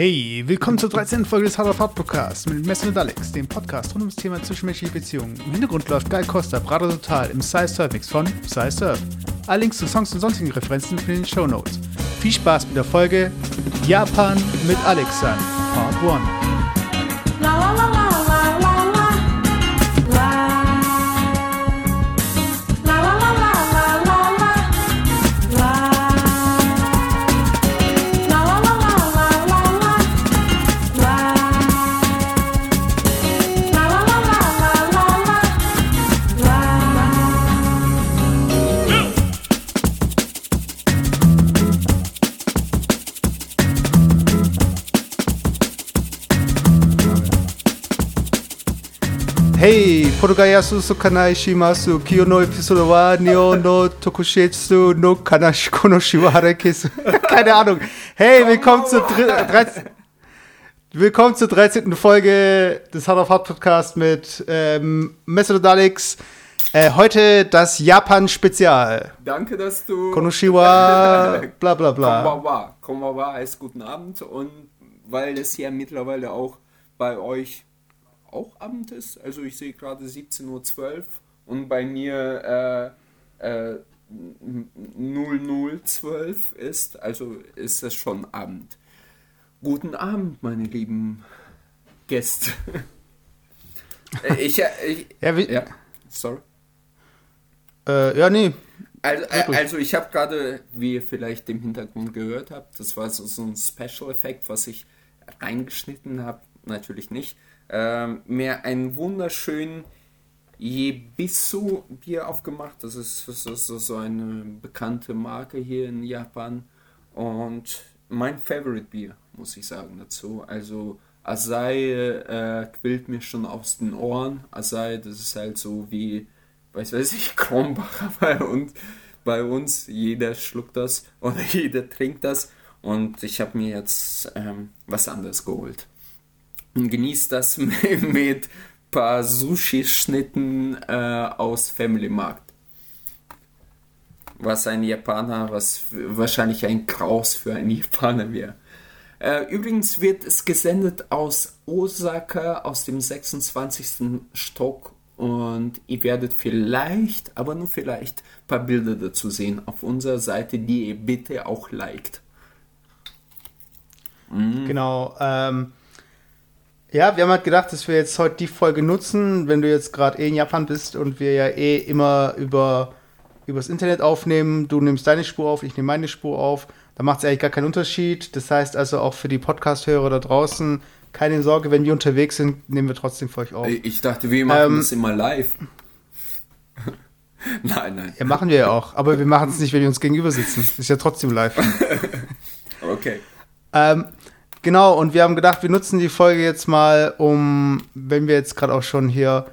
Hey, willkommen zur 13. Folge des Hard of Hard Podcasts mit Messi und Alex, dem Podcast rund ums Thema zwischenmenschliche Beziehungen. Im Hintergrund läuft Guy Costa, Brado Total im Size Surf Mix von Size Surf. Alle Links zu Songs und sonstigen Referenzen findet in den Show Notes. Viel Spaß mit der Folge Japan mit Alex sein, Part 1. Hey, Podogayasu Sokanai Shimasu, Kyo no Episode wa Nyo no Tokushetsu no Kanashiko no Shiwahara Kesu. Keine Ahnung. Hey, willkommen zur, dr- 13. willkommen zur 13. Folge des Hard of Hard Podcast mit ähm, Messer Alex. Äh, heute das Japan-Spezial. Danke, dass du. Konoshiwa, bla bla bla. Konbawa. Konbawa heißt guten Abend und weil es ja mittlerweile auch bei euch auch Abend ist, also ich sehe gerade 17.12 Uhr und bei mir äh, äh, 0012 ist, also ist es schon Abend. Guten Abend, meine lieben Gäste. Äh, ich, ich, Ja, wie, ja, sorry. Äh, ja, nee. Also, äh, also ich habe gerade, wie ihr vielleicht im Hintergrund gehört habt, das war so, so ein Special-Effekt, was ich reingeschnitten habe, natürlich nicht, ähm, mir einen wunderschönen Yebisu-Bier aufgemacht. Das ist, das ist so eine bekannte Marke hier in Japan und mein Favorite-Bier, muss ich sagen dazu. Also Asai äh, quillt mir schon aus den Ohren. Asai, das ist halt so wie weiß weiß ich, Kronbacher bei uns, bei uns. Jeder schluckt das oder jeder trinkt das. Und ich habe mir jetzt ähm, was anderes geholt. Und genießt das mit, paar Sushi-Schnitten äh, aus Family Markt. Was ein Japaner, was wahrscheinlich ein Kraus für einen Japaner wäre. Äh, übrigens wird es gesendet aus Osaka, aus dem 26. Stock. Und ihr werdet vielleicht, aber nur vielleicht, ein paar Bilder dazu sehen auf unserer Seite, die ihr bitte auch liked. Genau. Ähm, ja, wir haben halt gedacht, dass wir jetzt heute die Folge nutzen, wenn du jetzt gerade eh in Japan bist und wir ja eh immer über übers Internet aufnehmen. Du nimmst deine Spur auf, ich nehme meine Spur auf. Da macht es eigentlich gar keinen Unterschied. Das heißt also auch für die Podcast-Hörer da draußen, keine Sorge, wenn wir unterwegs sind, nehmen wir trotzdem für euch auf. Ich dachte, wir machen Ähm, das immer live. nein, nein. Ja, machen wir ja auch. Aber wir machen es nicht, wenn wir uns gegenüber sitzen. Ist ja trotzdem live. Okay. Ähm, genau, und wir haben gedacht, wir nutzen die Folge jetzt mal, um, wenn wir jetzt gerade auch schon hier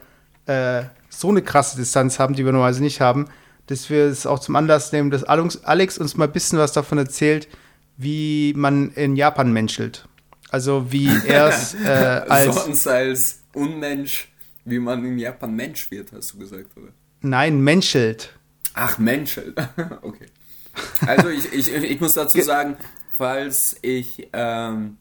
äh, so eine krasse Distanz haben, die wir normalerweise nicht haben, dass wir es auch zum Anlass nehmen, dass Alex, uns mal ein bisschen was davon erzählt, wie man in Japan menschelt. Also wie er es äh, als. Sonst als Unmensch, wie man in Japan Mensch wird, hast du gesagt, oder? Nein, menschelt. Ach, Mensch. okay. Also ich, ich, ich muss dazu sagen, falls ich ähm,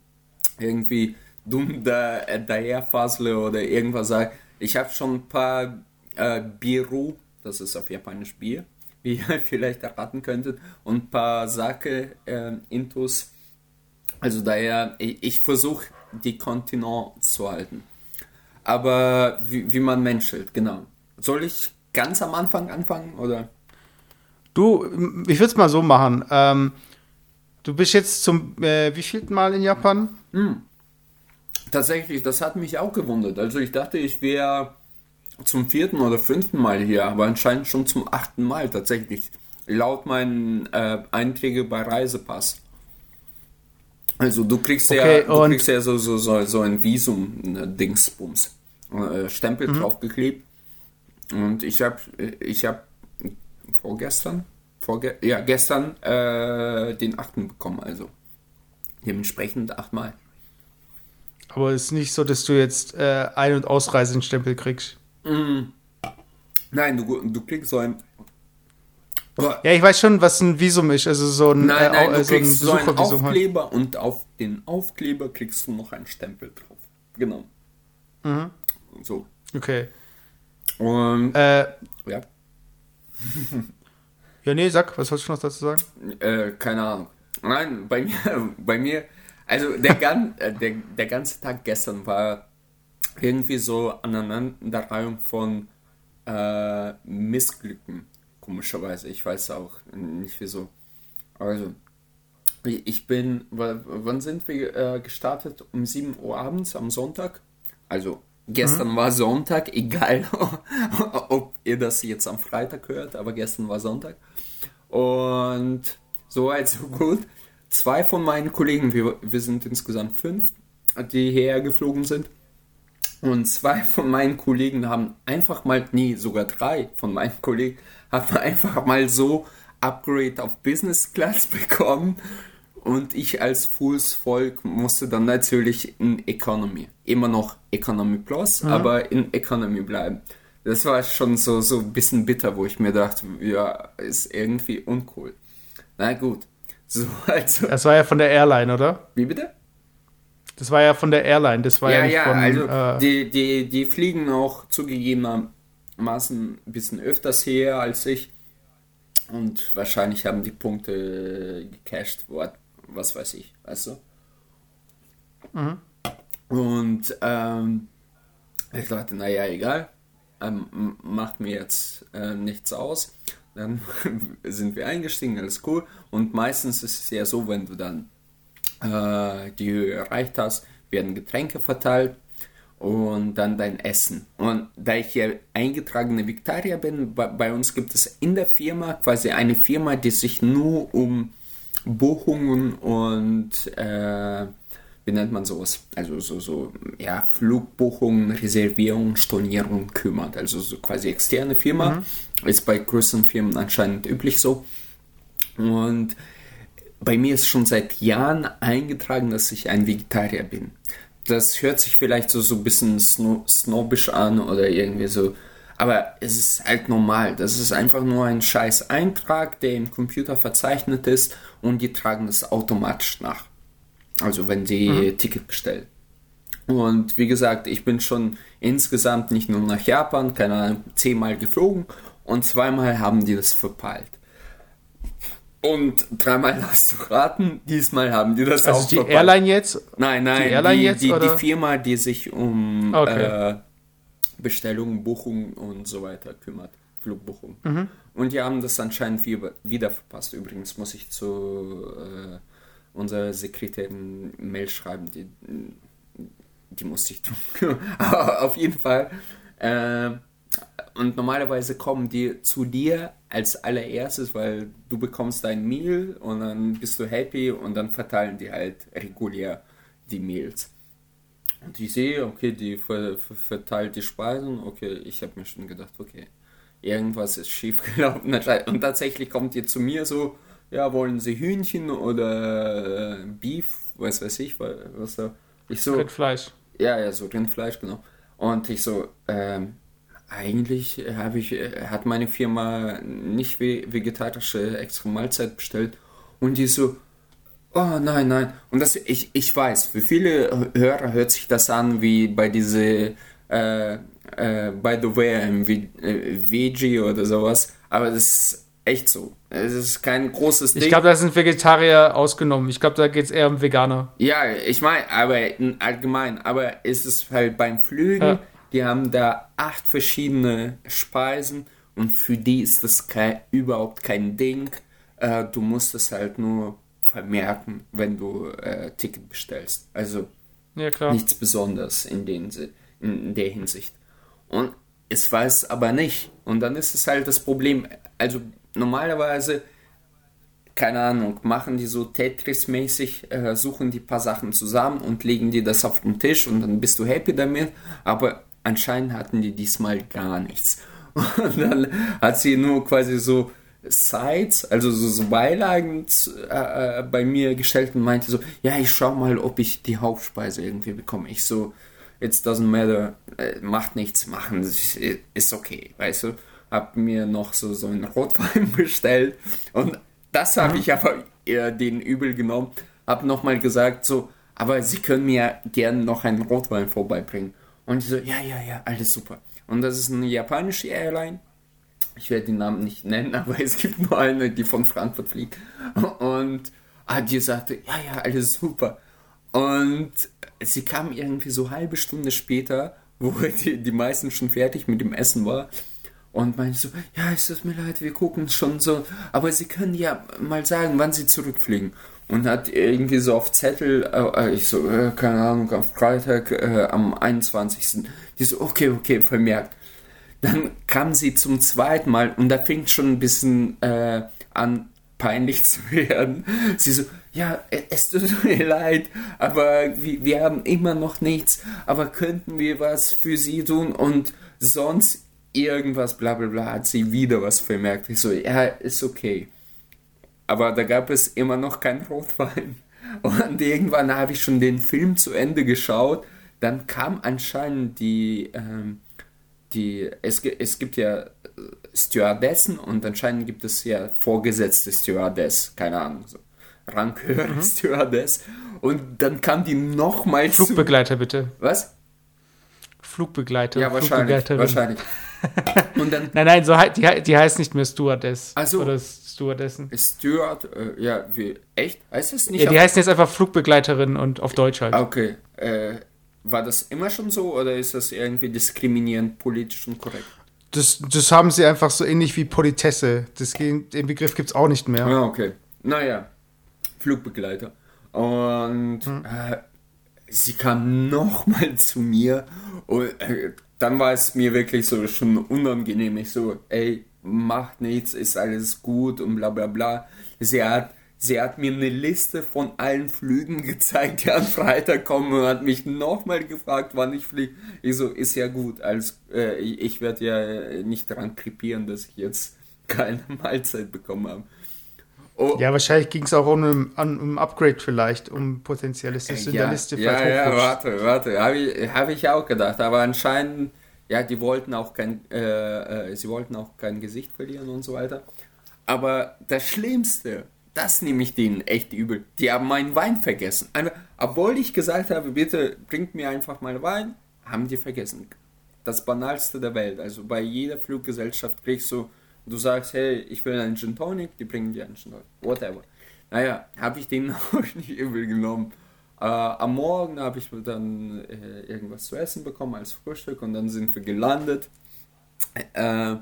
irgendwie dumm da, daher fassle oder irgendwas sage, ich habe schon ein paar äh, Biru, das ist auf Japanisch Bier, wie ihr vielleicht erraten könntet, und ein paar Sake äh. Also daher, ich, ich versuche die Kontinent zu halten. Aber wie, wie man menschelt, genau. Soll ich ganz am Anfang anfangen oder? Du, ich würde es mal so machen. Ähm, du bist jetzt zum äh, wievielten Mal in Japan? Tatsächlich, das hat mich auch gewundert. Also ich dachte, ich wäre zum vierten oder fünften Mal hier, aber anscheinend schon zum achten Mal tatsächlich. Laut meinen äh, Einträge bei Reisepass. Also du kriegst Okay, ja, du kriegst ja so, so, so, so ein Visum-Dingsbums. Äh, Stempel Mhm. draufgeklebt. Und ich habe ich hab vorgestern, vorge ja, gestern äh, den achten bekommen, also dementsprechend achtmal. Aber es ist nicht so, dass du jetzt äh, Ein- und Ausreisenstempel kriegst. Nein, du, du kriegst so ein Boah, Ja, ich weiß schon, was ein Visum ist. Also so ein, Nein, nein, äh, du au- so ein kriegst so einen Besuchervisum halt. Aufkleber und auf den Aufkleber kriegst du noch einen Stempel drauf. Genau. Mhm. So. Okay. Und Äh, ja, ja, nee, sag, was sollst du noch dazu sagen? äh, keine Ahnung. Nein, bei mir, bei mir, also der, gan, äh, der, der ganze Tag gestern war irgendwie so Aneinanderreihung von äh, Missglücken, komischerweise. Ich weiß auch nicht wieso. Also, ich bin, wa- wann sind wir äh, gestartet? Um 7 Uhr abends am Sonntag. Also, gestern war Sonntag, egal ob ihr das jetzt am Freitag hört, aber gestern war Sonntag. Und so weit, so gut. Zwei von meinen Kollegen, wir, wir sind insgesamt fünf, die hierher geflogen sind. Und zwei von meinen Kollegen haben einfach mal, nee, sogar drei von meinen Kollegen haben einfach mal so Upgrade auf Business Class bekommen. Und ich als Fußvolk musste dann natürlich in Economy. Immer noch Economy Plus, aber in Economy bleiben. Das war schon so, so ein bisschen bitter, wo ich mir dachte, ja, ist irgendwie uncool. Na gut. So, also, Das war ja von der Airline, oder? wie bitte? Das war ja von der Airline. Das war ja, Ja, nicht ja, von. also äh, die, die, die fliegen auch zugegebenermaßen ein bisschen öfters her als ich. Und wahrscheinlich haben die Punkte gecasht, wo- was weiß ich, weißt du? Und ähm, ich dachte, naja, egal, ähm, macht mir jetzt äh, nichts aus. Dann sind wir eingestiegen, alles cool. Und meistens ist es ja so, wenn du dann äh, die Höhe erreicht hast, werden Getränke verteilt und dann dein Essen. Und da ich ja eingetragene Vegetarier bin, bei, bei uns gibt es in der Firma quasi eine Firma, die sich nur um Buchungen und äh, wie nennt man sowas? Also so, so ja, Flugbuchungen, Reservierungen, Stornierungen kümmert. Also so quasi externe Firma. Ist bei größeren Firmen anscheinend üblich so. Und bei mir ist schon seit Jahren eingetragen, dass ich ein Vegetarier bin. Das hört sich vielleicht so, so ein bisschen sno snobbisch an oder irgendwie so. Aber es ist halt normal. Das ist einfach nur ein scheiß Eintrag, der im Computer verzeichnet ist und die tragen das automatisch nach. Also wenn sie Ticket bestellen. Und wie gesagt, ich bin schon insgesamt nicht nur nach Japan, keine Ahnung, zehnmal geflogen und zweimal haben die das verpeilt. Und dreimal hast du raten, diesmal haben die das also auch die verpeilt. Airline jetzt. Nein, nein, die Airline die, jetzt, die, die? Firma, die sich um Okay. äh, Bestellungen, Buchungen und so weiter kümmert. Flugbuchung. Mhm. Und die haben das anscheinend wieder, wieder verpasst. Übrigens muss ich zu äh, unserer Sekretärin Mail schreiben, die, die musste ich tun. Auf jeden Fall. Äh, und normalerweise kommen die zu dir als allererstes, weil du bekommst dein Meal und dann bist du happy und dann verteilen die halt regulär die Meals. Und ich sehe, okay, die ver ver verteilt die Speisen, okay, ich habe mir schon gedacht, okay, irgendwas ist schief gelaufen. Und tatsächlich kommt ihr zu mir so, ja, wollen Sie Hühnchen oder äh, Beef, was weiß ich, wa- was da. Ich so, Rindfleisch. ja, ja, so Rindfleisch, genau. Und ich so, ähm, eigentlich habe ich, äh, hat meine Firma nicht ve vegetarische extra Mahlzeit bestellt. Und die so, oh nein, nein. Und das, ich, ich weiß, für viele Hörer hört sich das an wie bei diese, äh, äh, by the way, Ve äh, Veggie oder sowas. Aber das ist echt so. Es ist kein großes Ding. Ich glaube, da sind Vegetarier ausgenommen. Ich glaube, da geht es eher um Veganer. Ja, ich meine, aber in allgemein, aber ist es halt beim Flügen, Ja. die haben da acht verschiedene Speisen und für die ist das kein, überhaupt kein Ding. Äh, du musst es halt nur vermerken, wenn du äh, Ticket bestellst. Also Ja, nichts Besonderes in, den, in der Hinsicht. Und es weiß aber nicht. Und dann ist es halt das Problem. Also normalerweise, keine Ahnung, machen die so Tetris-mäßig, äh, suchen die paar Sachen zusammen und legen die das auf den Tisch und dann bist du happy damit. Aber anscheinend hatten die diesmal gar nichts. Und dann hat sie nur quasi so Sides, also so, so Beilagen äh, äh, bei mir gestellt und meinte so, ja, ich schau mal, ob ich die Hauptspeise irgendwie bekomme. Ich so, it doesn't matter, äh, macht nichts, machen, ist okay, weißt du. Hab mir noch so, so einen Rotwein bestellt und das habe ich aber eher den übel genommen. Hab nochmal gesagt so, aber Sie können mir gerne noch einen Rotwein vorbeibringen. Und die so, ja, ja, ja, alles super. Und das ist eine japanische Airline. Ich werde den Namen nicht nennen, aber es gibt nur eine, die von Frankfurt fliegt. Und ah, die sagte, ja, ja, alles super. Und sie kam irgendwie so halbe Stunde später, wo die, die meisten schon fertig mit dem Essen war. Und meinte so, ja, es tut mir leid, wir gucken schon so, aber Sie können ja mal sagen, wann Sie zurückfliegen. Und hat irgendwie so auf Zettel, äh, ich so, äh, keine Ahnung, auf Freitag äh, am 21. Die so, okay, okay, vermerkt. Dann kam sie zum zweiten Mal und da fängt schon ein bisschen äh, an, peinlich zu werden. Sie so, ja, es tut mir leid, aber wir, wir haben immer noch nichts, aber könnten wir was für sie tun und sonst irgendwas, bla bla bla, hat sie wieder was vermerkt. Ich so, ja, ist okay. Aber da gab es immer noch kein Rotwein. Und irgendwann habe ich schon den Film zu Ende geschaut. Dann kam anscheinend die, ähm, die es, es gibt ja äh, Stewardessen und anscheinend gibt es ja vorgesetzte Stewardess, keine Ahnung, so ranghöhere Stewardess. Und dann kam die nochmal zu. Flugbegleiter bitte. Was? Flugbegleiter. Ja, wahrscheinlich. Wahrscheinlich. Und dann Nein, nein, so, die, die heißt nicht mehr Stewardess. Ach so. Oder Stewardessen. Steward, äh, ja, wie, echt? Heißt es nicht? Ja, die heißen jetzt einfach Flugbegleiterin und auf Deutsch halt. Ah, Okay. Äh, war das immer schon so oder ist das irgendwie diskriminierend politisch und korrekt? Das, das haben sie einfach so ähnlich wie Politesse. Das, den Begriff gibt es auch nicht mehr. Ja, okay. Naja, Flugbegleiter. Und äh, sie kam nochmal zu mir und äh, dann war es mir wirklich so schon unangenehm. Ich so, ey, macht nichts, ist alles gut und bla bla bla. Sie hat, sie hat mir eine Liste von allen Flügen gezeigt, die am Freitag kommen und hat mich nochmal gefragt, wann ich fliege. Ich so, ist ja gut, als, äh, ich, ich werde ja nicht daran krepieren, dass ich jetzt keine Mahlzeit bekommen habe. Oh, Ja, wahrscheinlich ging es auch um ein, um Upgrade vielleicht, um potenzielles, dass in der Liste ja, vielleicht ja, warte, warte, habe ich, hab ich auch gedacht, aber anscheinend, ja, die wollten auch kein, äh, äh, sie wollten auch kein Gesicht verlieren und so weiter. Aber das Schlimmste, das nehme ich denen echt übel. Die haben meinen Wein vergessen. Also, obwohl ich gesagt habe, bitte bringt mir einfach mal Wein, haben die vergessen. Das banalste der Welt. Also bei jeder Fluggesellschaft kriegst du, du sagst, hey, ich will einen Gin Tonic, die bringen dir einen Gin Tonic. Whatever. Naja, habe ich denen auch nicht übel genommen. Äh, am Morgen habe ich dann äh, irgendwas zu essen bekommen als Frühstück und dann sind wir gelandet. Äh,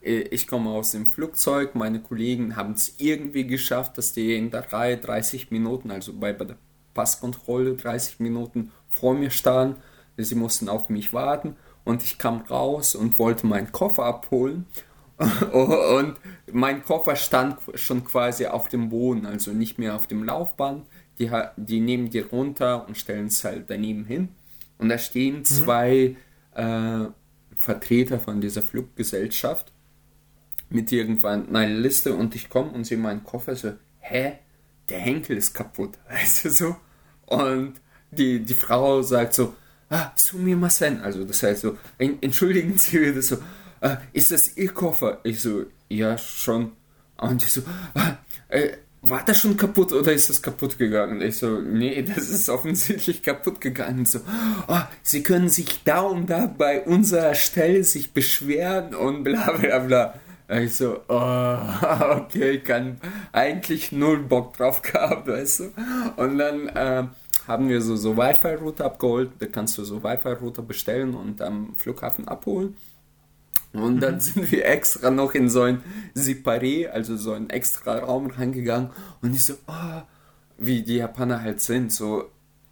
ich komme aus dem Flugzeug, meine Kollegen haben es irgendwie geschafft, dass die in der Reihe 30 Minuten, also bei, bei der Passkontrolle 30 Minuten vor mir standen. Sie mussten auf mich warten und ich kam raus und wollte meinen Koffer abholen. Und mein Koffer stand schon quasi auf dem Boden, also nicht mehr auf dem Laufband. Die, die nehmen die runter und stellen es halt daneben hin. Und da stehen zwei äh, Vertreter von dieser Fluggesellschaft mit irgendwann einer Liste und ich komme und sehe meinen Koffer so, hä, der Henkel ist kaputt, weißt du so? Und die, die Frau sagt so, ah, sumimasen, also das heißt so, "En- entschuldigen Sie bitte so, ah, ist das Ihr Koffer? Ich so, ja, schon. Und ich so, ah, äh, war das schon kaputt oder ist das kaputt gegangen? Ich so, nee, das ist offensichtlich kaputt gegangen. So, oh, Sie können sich da und da bei unserer Stelle sich beschweren und bla bla bla. Ich so, oh, okay, kann eigentlich null Bock drauf gehabt, weißt du. Und dann äh, haben wir so, so Wi-Fi-Router abgeholt. Da kannst du so Wi-Fi-Router bestellen und am Flughafen abholen. Und dann sind wir extra noch in so ein Separé, also so einen extra Raum reingegangen. Und ich so, oh, wie die Japaner halt sind, so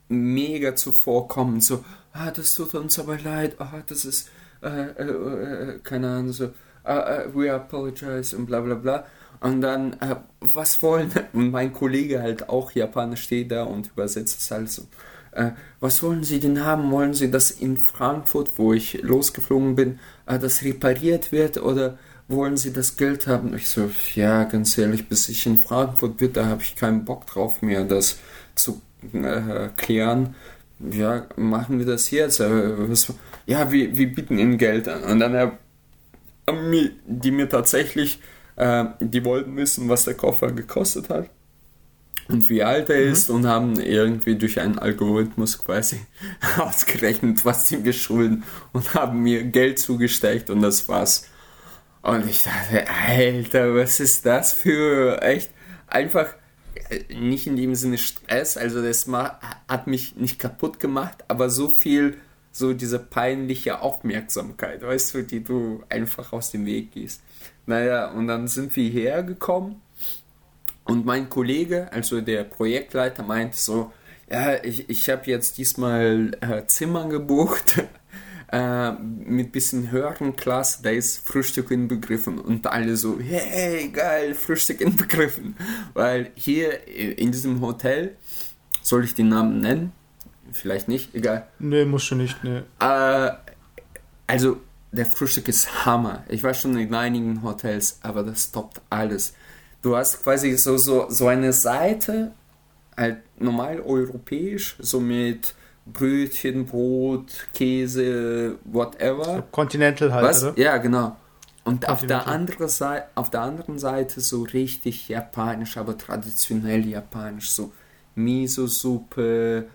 mega zuvorkommend, so, ah, das tut uns aber leid, ah, das ist, äh, äh, äh, keine Ahnung, so, ah, äh, we apologize und bla bla bla. Und dann, äh, was wollen, und mein Kollege halt auch Japaner steht da und übersetzt es halt so, äh, was wollen Sie denn haben? Wollen Sie, dass in Frankfurt, wo ich losgeflogen bin, äh, das repariert wird oder wollen Sie das Geld haben? Ich so, ja, ganz ehrlich, bis ich in Frankfurt bin, da habe ich keinen Bock drauf mehr, das zu äh, klären. Ja, machen wir das jetzt. Äh, ja, wir, wir bieten Ihnen Geld an. Und dann, äh, haben die mir tatsächlich, äh, die wollten wissen, was der Koffer gekostet hat und wie alt er ist und haben irgendwie durch einen Algorithmus quasi ausgerechnet, was sie mir schulden und haben mir Geld zugesteckt und das war's. Und ich dachte, Alter, was ist das für echt einfach äh, nicht in dem Sinne Stress, also das hat mich nicht kaputt gemacht, aber so viel so diese peinliche Aufmerksamkeit, weißt du, die du einfach aus dem Weg gehst. Naja, und dann sind wir hergekommen und mein Kollege, also der Projektleiter, meinte so, ja, ich, ich habe jetzt diesmal äh, Zimmer gebucht äh, mit bisschen höheren Klasse, da ist Frühstück inbegriffen und alle so, hey, geil, Frühstück inbegriffen. Weil hier in diesem Hotel, soll ich den Namen nennen? Vielleicht nicht, egal. Nee, musst du nicht, nee. Äh, also, der Frühstück ist Hammer. Ich war schon in einigen Hotels, aber das toppt alles. Du hast quasi so, so, so eine Seite, halt normal europäisch, so mit Brötchen, Brot, Käse, whatever. Continental halt, Was? oder? Ja, genau. Und auf der, Continental. andere Seite, auf der anderen Seite so richtig japanisch, aber traditionell japanisch. So Miso-Suppe,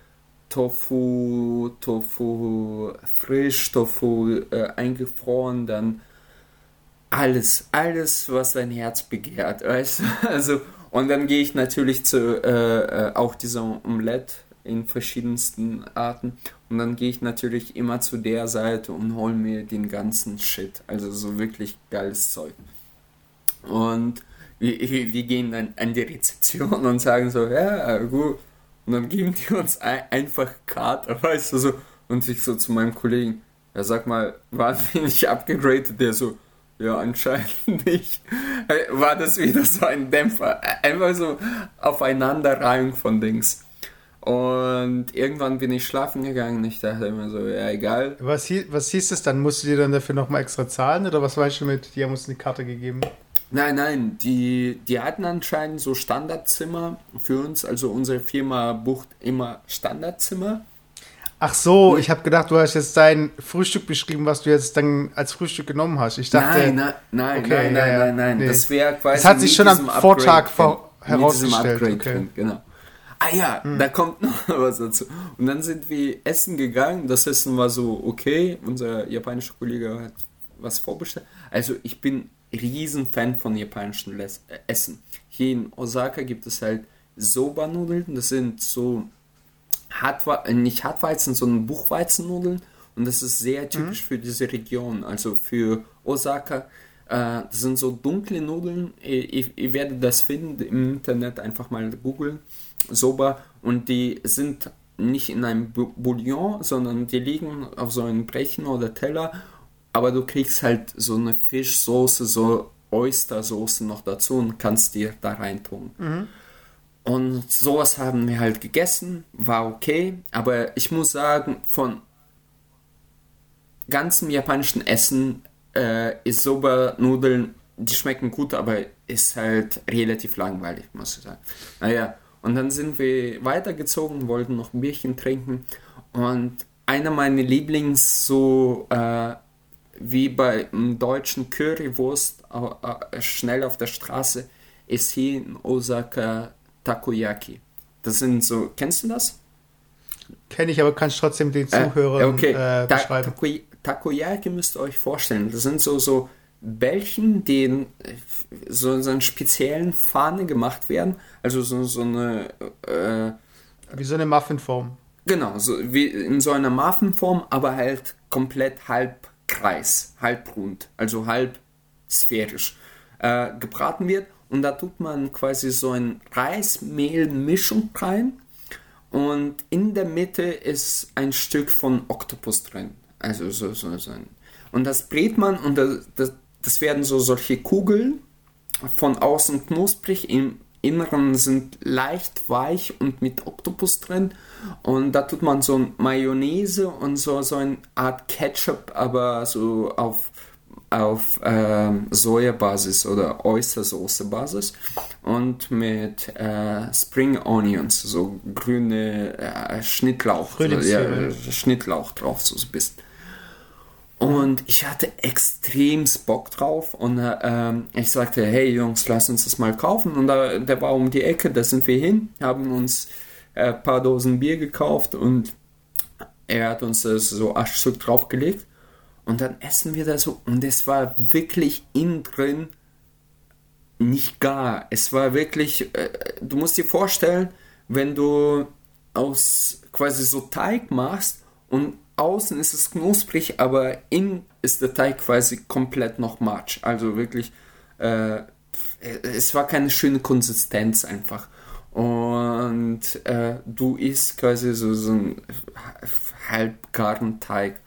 Tofu, Tofu frisch, Tofu äh, eingefroren, dann alles, alles, was dein Herz begehrt, weißt du? Also, und dann gehe ich natürlich zu äh, äh, auch dieser Omelette in verschiedensten Arten und dann gehe ich natürlich immer zu der Seite und hole mir den ganzen Shit, also so wirklich geiles Zeug. Und wir, wir gehen dann an die Rezeption und sagen so, ja, gut. Und dann geben die uns ein, einfach Karte, weißt du, so. Und ich so zu meinem Kollegen, ja, sag mal, waren wir nicht abgegradet? Der so, ja, anscheinend nicht. War das wieder so ein Dämpfer? Einfach so Aufeinanderreihung von Dings. Und irgendwann bin ich schlafen gegangen. Ich dachte immer so, ja, egal. Was, hie was hieß es dann? Musst du dir dann dafür nochmal extra zahlen oder was weißt du mit? Die haben uns eine Karte gegeben. Nein, nein, die, die hatten anscheinend so Standardzimmer für uns. Also unsere Firma bucht immer Standardzimmer. Ach so, ich habe gedacht, du hast jetzt dein Frühstück beschrieben, was du jetzt dann als Frühstück genommen hast. Ich dachte, nein, nein, nein, Okay, nein, nein, nein, nein. Nee. Das wäre quasi. Das hat sich schon am Vortag vor- herausgestellt, Upgrade okay. drin, genau. Ah ja, da kommt noch was dazu. Und dann sind wir essen gegangen. Das Essen war so okay. Unser japanischer Kollege hat was vorbestellt. Also ich bin riesen Fan von japanischen Les äh, Essen. Hier in Osaka gibt es halt Soba-Nudeln. Das sind so Hartwe äh, nicht Hartweizen, sondern Buchweizennudeln. Und das ist sehr typisch für diese Region, also für Osaka. Äh, das sind so dunkle Nudeln. Ihr, ihr, ihr werdet das finden im Internet, einfach mal googeln. Soba. Und die sind nicht in einem Bouillon, sondern die liegen auf so einem Brechen oder Teller. Aber du kriegst halt so eine Fischsoße, so Oystersoße noch dazu und kannst dir da reintun. Und sowas haben wir halt gegessen, war okay, aber ich muss sagen, von ganzem japanischen Essen äh, ist Soba-Nudeln, die schmecken gut, aber ist halt relativ langweilig, muss ich sagen. Naja, und dann sind wir weitergezogen, wollten noch ein Bierchen trinken und einer meiner Lieblings so äh, wie bei einem deutschen Currywurst äh, schnell auf der Straße ist hier in Osaka Takoyaki. Das sind so, kennst du das? kenne ich, aber kannst trotzdem den Äh, Zuhörern okay. äh, Ta beschreiben. Takoy Takoyaki müsst ihr euch vorstellen. Das sind so, so Bällchen, die in äh, so, so einer speziellen Fahne gemacht werden. Also so, so eine, äh, Wie so eine Muffinform. genau, so wie in so einer Muffinform, aber halt komplett halbkreis, halbrund, also halb sphärisch äh, gebraten wird. Und da tut man quasi so ein Reismehl-Mischung rein. Und in der Mitte ist ein Stück von Oktopus drin. Also so, so, so ein. Und das brät man und das, das, das werden so solche Kugeln von außen knusprig, im Inneren sind leicht weich und mit Oktopus drin. Und da tut man so Mayonnaise und so, so eine Art Ketchup, aber so auf, auf ähm, Sojabasis oder Oystersoße-Basis. Und mit äh, Spring Onions, so grüne äh, Schnittlauch. Frühlingszwiebeln. ja, Schnittlauch drauf, so ein bisschen. Und ich hatte extremst Bock drauf und äh, ich sagte, hey Jungs, lass uns das mal kaufen. Und da, der war um die Ecke, da sind wir hin, haben uns äh, ein paar Dosen Bier gekauft und er hat uns das so Aschstück draufgelegt. Und dann essen wir da so und es war wirklich innen drin nicht gar. Es war wirklich, äh, du musst dir vorstellen, wenn du aus quasi so Teig machst und außen ist es knusprig, aber innen ist der Teig quasi komplett noch matsch. Also wirklich, äh, es war keine schöne Konsistenz einfach. Und äh, du isst quasi so, so einen halbgaren Teig.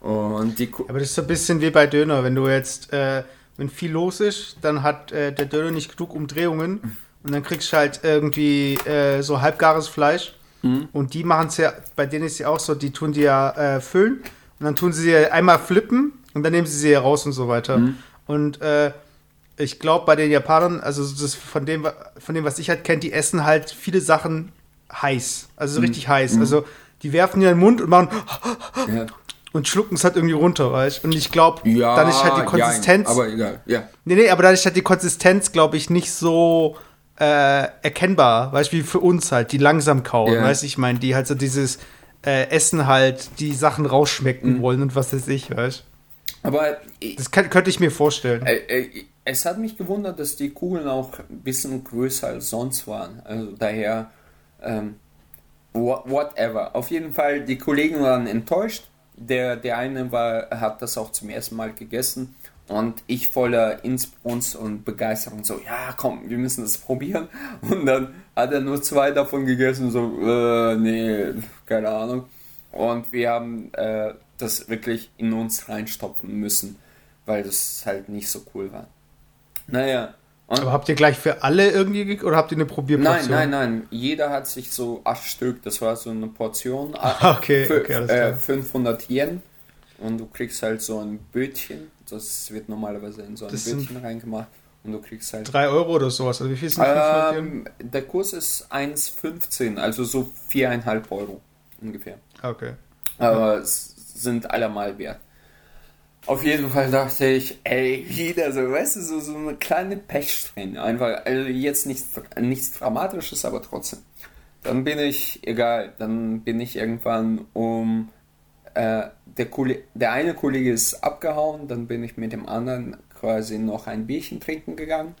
Und die Aber das ist so ein bisschen wie bei Döner. Wenn du jetzt, äh, wenn viel los ist, dann hat äh, der Döner nicht genug Umdrehungen und dann kriegst du halt irgendwie äh, so halbgares Fleisch. Und die machen es ja, bei denen ist ja auch so, die tun die ja äh, füllen und dann tun sie sie einmal flippen und dann nehmen sie sie raus und so weiter. Und äh, ich glaube, bei den Japanern, also das von dem, von dem, was ich halt kenne, die essen halt viele Sachen heiß. Also so richtig heiß. Also die werfen dir in den Mund und machen ja. Und schlucken es halt irgendwie runter, weißt Und ich glaube, Ja, dann ist halt die Konsistenz. jein, aber egal, ja. nee, nee, aber dann ist halt die Konsistenz, glaube ich, nicht so äh, erkennbar, weißt du, wie für uns halt, die langsam kauen, Ja. weißt du, ich meine, die halt so dieses äh, Essen halt, die Sachen rausschmecken Mhm. wollen und was weiß ich, weißt Aber ich, Das kann, könnte ich mir vorstellen. Äh, es hat mich gewundert, dass die Kugeln auch ein bisschen größer als sonst waren. Also daher, ähm, wha- whatever. Auf jeden Fall, die Kollegen waren enttäuscht. Der, der eine war, hat das auch zum ersten Mal gegessen. Und ich voller Inbrunst und Begeisterung so, ja komm, wir müssen das probieren. Und dann hat er nur zwei davon gegessen, so, äh, nee, keine Ahnung. Und wir haben äh, das wirklich in uns reinstopfen müssen, weil das halt nicht so cool war. Naja. Und Aber habt ihr gleich für alle irgendwie ge- oder habt ihr eine nein, Probierportion? nein, nein. Jeder hat sich so acht Stück, das war so eine Portion. ah, Okay, für, okay, äh, klar. 500 Yen. Und du kriegst halt so ein Bötchen. Das wird normalerweise in so ein Das Bötchen reingemacht. Und du kriegst halt. Drei Euro oder sowas. Also wie viel sind 500 Yen? Ähm, der Kurs ist 1,15, also so 4,5 Euro ungefähr. Okay. Aber es sind allemal wert. Auf jeden Fall dachte ich, ey, wieder so, weißt du, so, so eine kleine Pechsträhne. Einfach, also jetzt nichts, nichts Dramatisches, aber trotzdem. Dann bin ich, egal, dann bin ich irgendwann um, äh, der, der eine Kollege ist abgehauen, dann bin ich mit dem anderen quasi noch ein Bierchen trinken gegangen.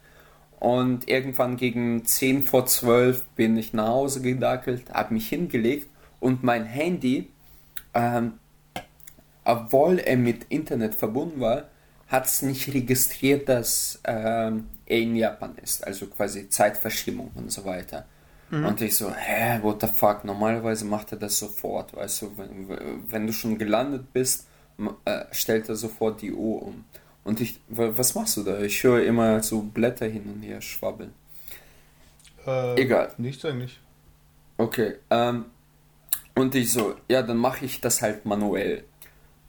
Und irgendwann gegen 10 vor 12 bin ich nach Hause gedackelt, habe mich hingelegt und mein Handy ähm, obwohl er mit Internet verbunden war, hat es nicht registriert, dass ähm, er in Japan ist. Also quasi Zeitverschiebung und so weiter. Und ich so, hä, what the fuck? Normalerweise macht er das sofort, weißt du, wenn, wenn du schon gelandet bist, äh, stellt er sofort die Uhr um. Und ich, wa- was machst du da? Ich höre immer so Blätter hin und her schwabbeln. Äh, Egal. Nichts eigentlich. Okay, ähm, und ich so, ja, dann mache ich das halt manuell.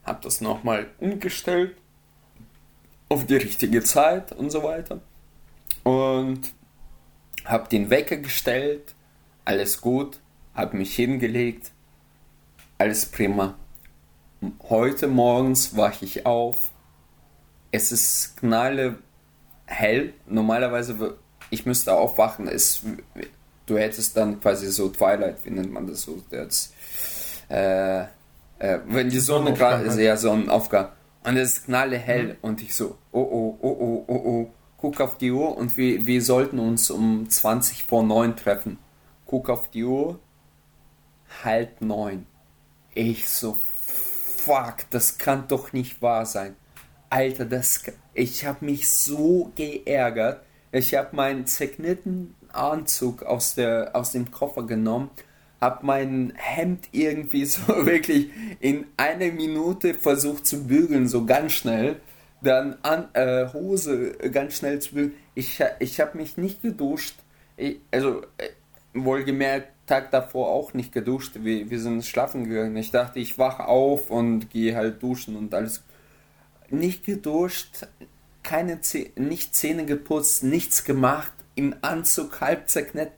Hab das nochmal umgestellt auf die richtige Zeit und so weiter. Und hab den Wecker gestellt, alles gut, hab mich hingelegt, alles prima. Heute morgens wache ich auf, es ist knalle hell. Normalerweise, ich müsste aufwachen, es, du hättest dann quasi so Twilight, wie nennt man das so, jetzt, äh, äh, wenn die Sonne gerade, halt. ja, Sonnenaufgang. Und es ist knalle hell und ich so, oh oh, oh oh, oh oh, guck auf die Uhr und wir, wir sollten uns um 20 vor 9 treffen. Guck auf die Uhr, halb neun. Ich so, fuck, das kann doch nicht wahr sein. Alter, das, ich habe mich so geärgert. Ich habe meinen zerknitten Anzug aus, der, aus dem Koffer genommen, habe mein Hemd irgendwie so wirklich in einer Minute versucht zu bügeln, so ganz schnell. Dann an, äh, Hose ganz schnell zu bügeln. Ich, ich habe mich nicht geduscht. Ich, also, äh, wohlgemerkt, Tag davor auch nicht geduscht. Wir, wir sind schlafen gegangen. Ich dachte, ich wach auf und gehe halt duschen und alles. Nicht geduscht, keine Zäh nicht Zähne geputzt, nichts gemacht, im Anzug halb zerknett.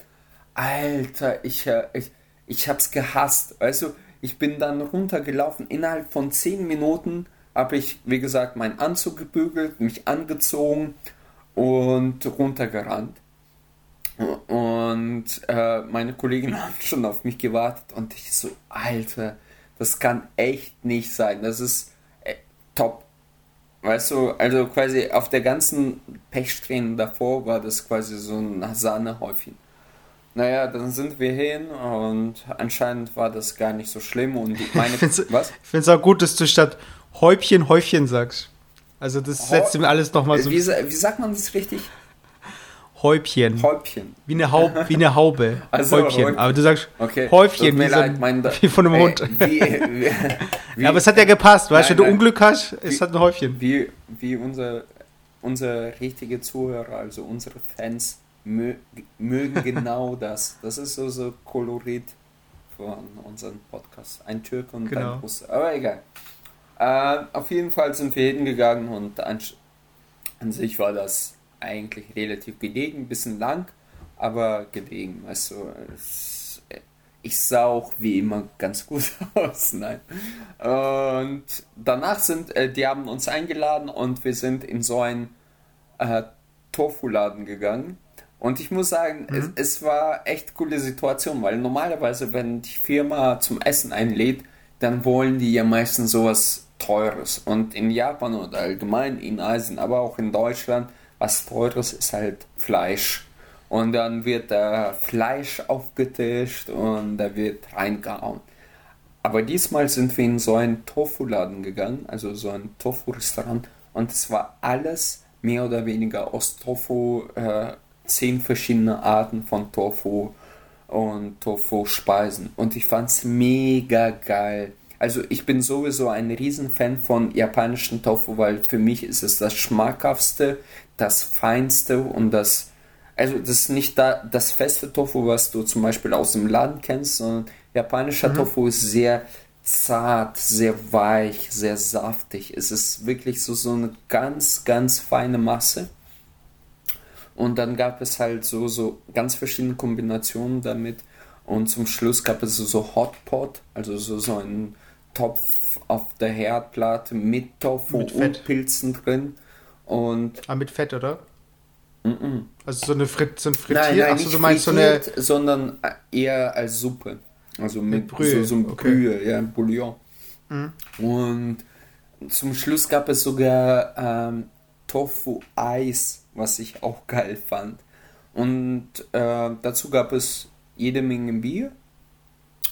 Alter, ich, äh, ich, ich hab's gehasst. Also, ich bin dann runtergelaufen. Innerhalb von 10 Minuten habe ich, wie gesagt, meinen Anzug gebügelt, mich angezogen und runtergerannt. Und äh, meine Kollegen haben schon auf mich gewartet und ich so, Alter, das kann echt nicht sein. Das ist äh, top. Weißt du, also quasi auf der ganzen Pechsträhne davor war das quasi so ein Sahnehäufchen. Naja, dann sind wir hin und anscheinend war das gar nicht so schlimm und meine. Ich finde was? es auch gut, dass du statt Häubchen Häufchen sagst. Also das setzt ihm alles nochmal so Wie, wie sagt man das richtig? Häubchen. Häubchen. Wie eine, Haub, wie eine Haube. Also, Häubchen. Häub- Aber du sagst Okay. Häufchen, wie, so ein, wie von einem Hund. Ja, aber es hat ja gepasst. Weißt du, Nein, du. Unglück hast, es hat ein Häufchen. wie, wie unser, unser richtige Zuhörer, also unsere Fans, mö, mögen genau das. Das ist so, so Kolorit von unserem Podcast. Ein Türk und Genau. ein Russe. Aber egal. Äh, auf jeden Fall sind wir hingegangen und an, an sich war das eigentlich relativ gelegen, bisschen lang, aber gelegen. Also es, ich sah auch wie immer ganz gut aus. Nein. Und danach sind, äh, die haben uns eingeladen und wir sind in so einen äh, Tofu-Laden gegangen. Und ich muss sagen, es, es war echt coole Situation, weil normalerweise, wenn die Firma zum Essen einlädt, dann wollen die ja meistens sowas Teures. Und in Japan oder allgemein in Asien, aber auch in Deutschland, was Teures ist halt Fleisch. Und dann wird da Fleisch aufgetischt und da wird reingehauen. Aber diesmal sind wir in so einen Tofu-Laden gegangen, also so ein Tofu-Restaurant. Und es war alles mehr oder weniger aus Tofu, äh, zehn verschiedene Arten von Tofu und Tofu-Speisen. Und ich fand's mega geil. Also ich bin sowieso ein Riesenfan von japanischen Tofu, weil für mich ist es das schmackhaftste, das feinste und das also das ist nicht da, das feste Tofu, was du zum Beispiel aus dem Laden kennst, sondern japanischer Tofu ist sehr zart, sehr weich, sehr saftig. Es ist wirklich so, so eine ganz, ganz feine Masse. Und dann gab es halt so, so ganz verschiedene Kombinationen damit. Und zum Schluss gab es so, so Hotpot, also so, so einen Topf auf der Herdplatte mit Tofu Mit und Pilzen drin. Und Ah, mit Fett, oder? mm Also so eine Frit so ein Nein, Frittier. nein, Achso, nicht du meinst so eine. sondern eher als Suppe. Also mit, Mit Brühe, so, so ein okay. Brühe, ja, Bouillon. Und zum Schluss gab es sogar ähm, Tofu-Eis, was ich auch geil fand. Und äh, dazu gab es jede Menge Bier.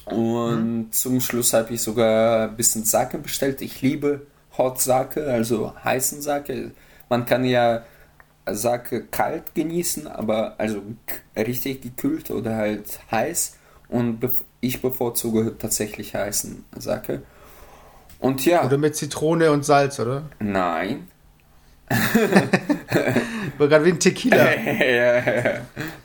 Und zum Schluss habe ich sogar ein bisschen Sake bestellt. Ich liebe Hot Sake, also heißen Sake. Man kann ja Sake kalt genießen, aber also richtig gekühlt oder halt heiß. Und ich bevorzuge tatsächlich heißen Sake. Und ja, Oder mit Zitrone und Salz, oder? nein. War gerade wie ein Tequila.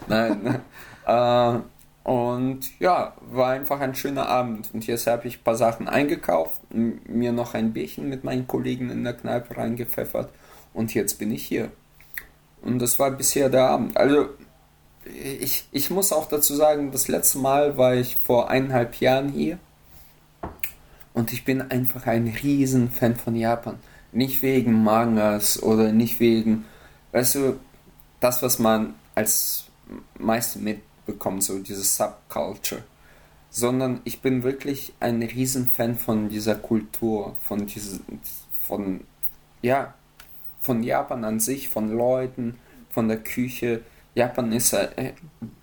Nein. äh, und ja, war einfach ein schöner Abend. Und jetzt habe ich ein paar Sachen eingekauft, mir noch ein Bierchen mit meinen Kollegen in der Kneipe reingepfeffert. Und jetzt bin ich hier. Und das war bisher der Abend. Also, ich, ich muss auch dazu sagen, das letzte Mal war ich vor eineinhalb Jahren hier. Und ich bin einfach ein Riesenfan von Japan. Nicht wegen Mangas oder nicht wegen, weißt du, das, was man als meiste mitbekommt, so diese Subculture. Sondern ich bin wirklich ein Riesenfan von dieser Kultur, von diesem, von, ja, von Japan an sich, von Leuten, von der Küche. Japan ist, äh,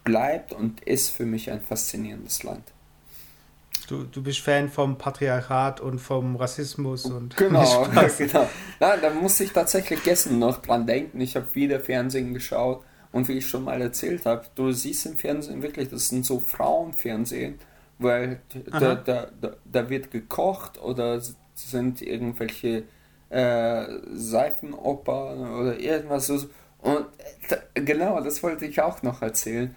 bleibt und ist für mich ein faszinierendes Land. Du, du bist Fan vom Patriarchat und vom Rassismus und. Genau, genau. Na, da muss ich tatsächlich gestern noch dran denken. Ich habe wieder Fernsehen geschaut und wie ich schon mal erzählt habe, du siehst im Fernsehen wirklich, das sind so Frauenfernsehen, weil da, da, da, da wird gekocht oder sind irgendwelche äh, Seifenopern oder irgendwas so. Und äh, genau, das wollte ich auch noch erzählen.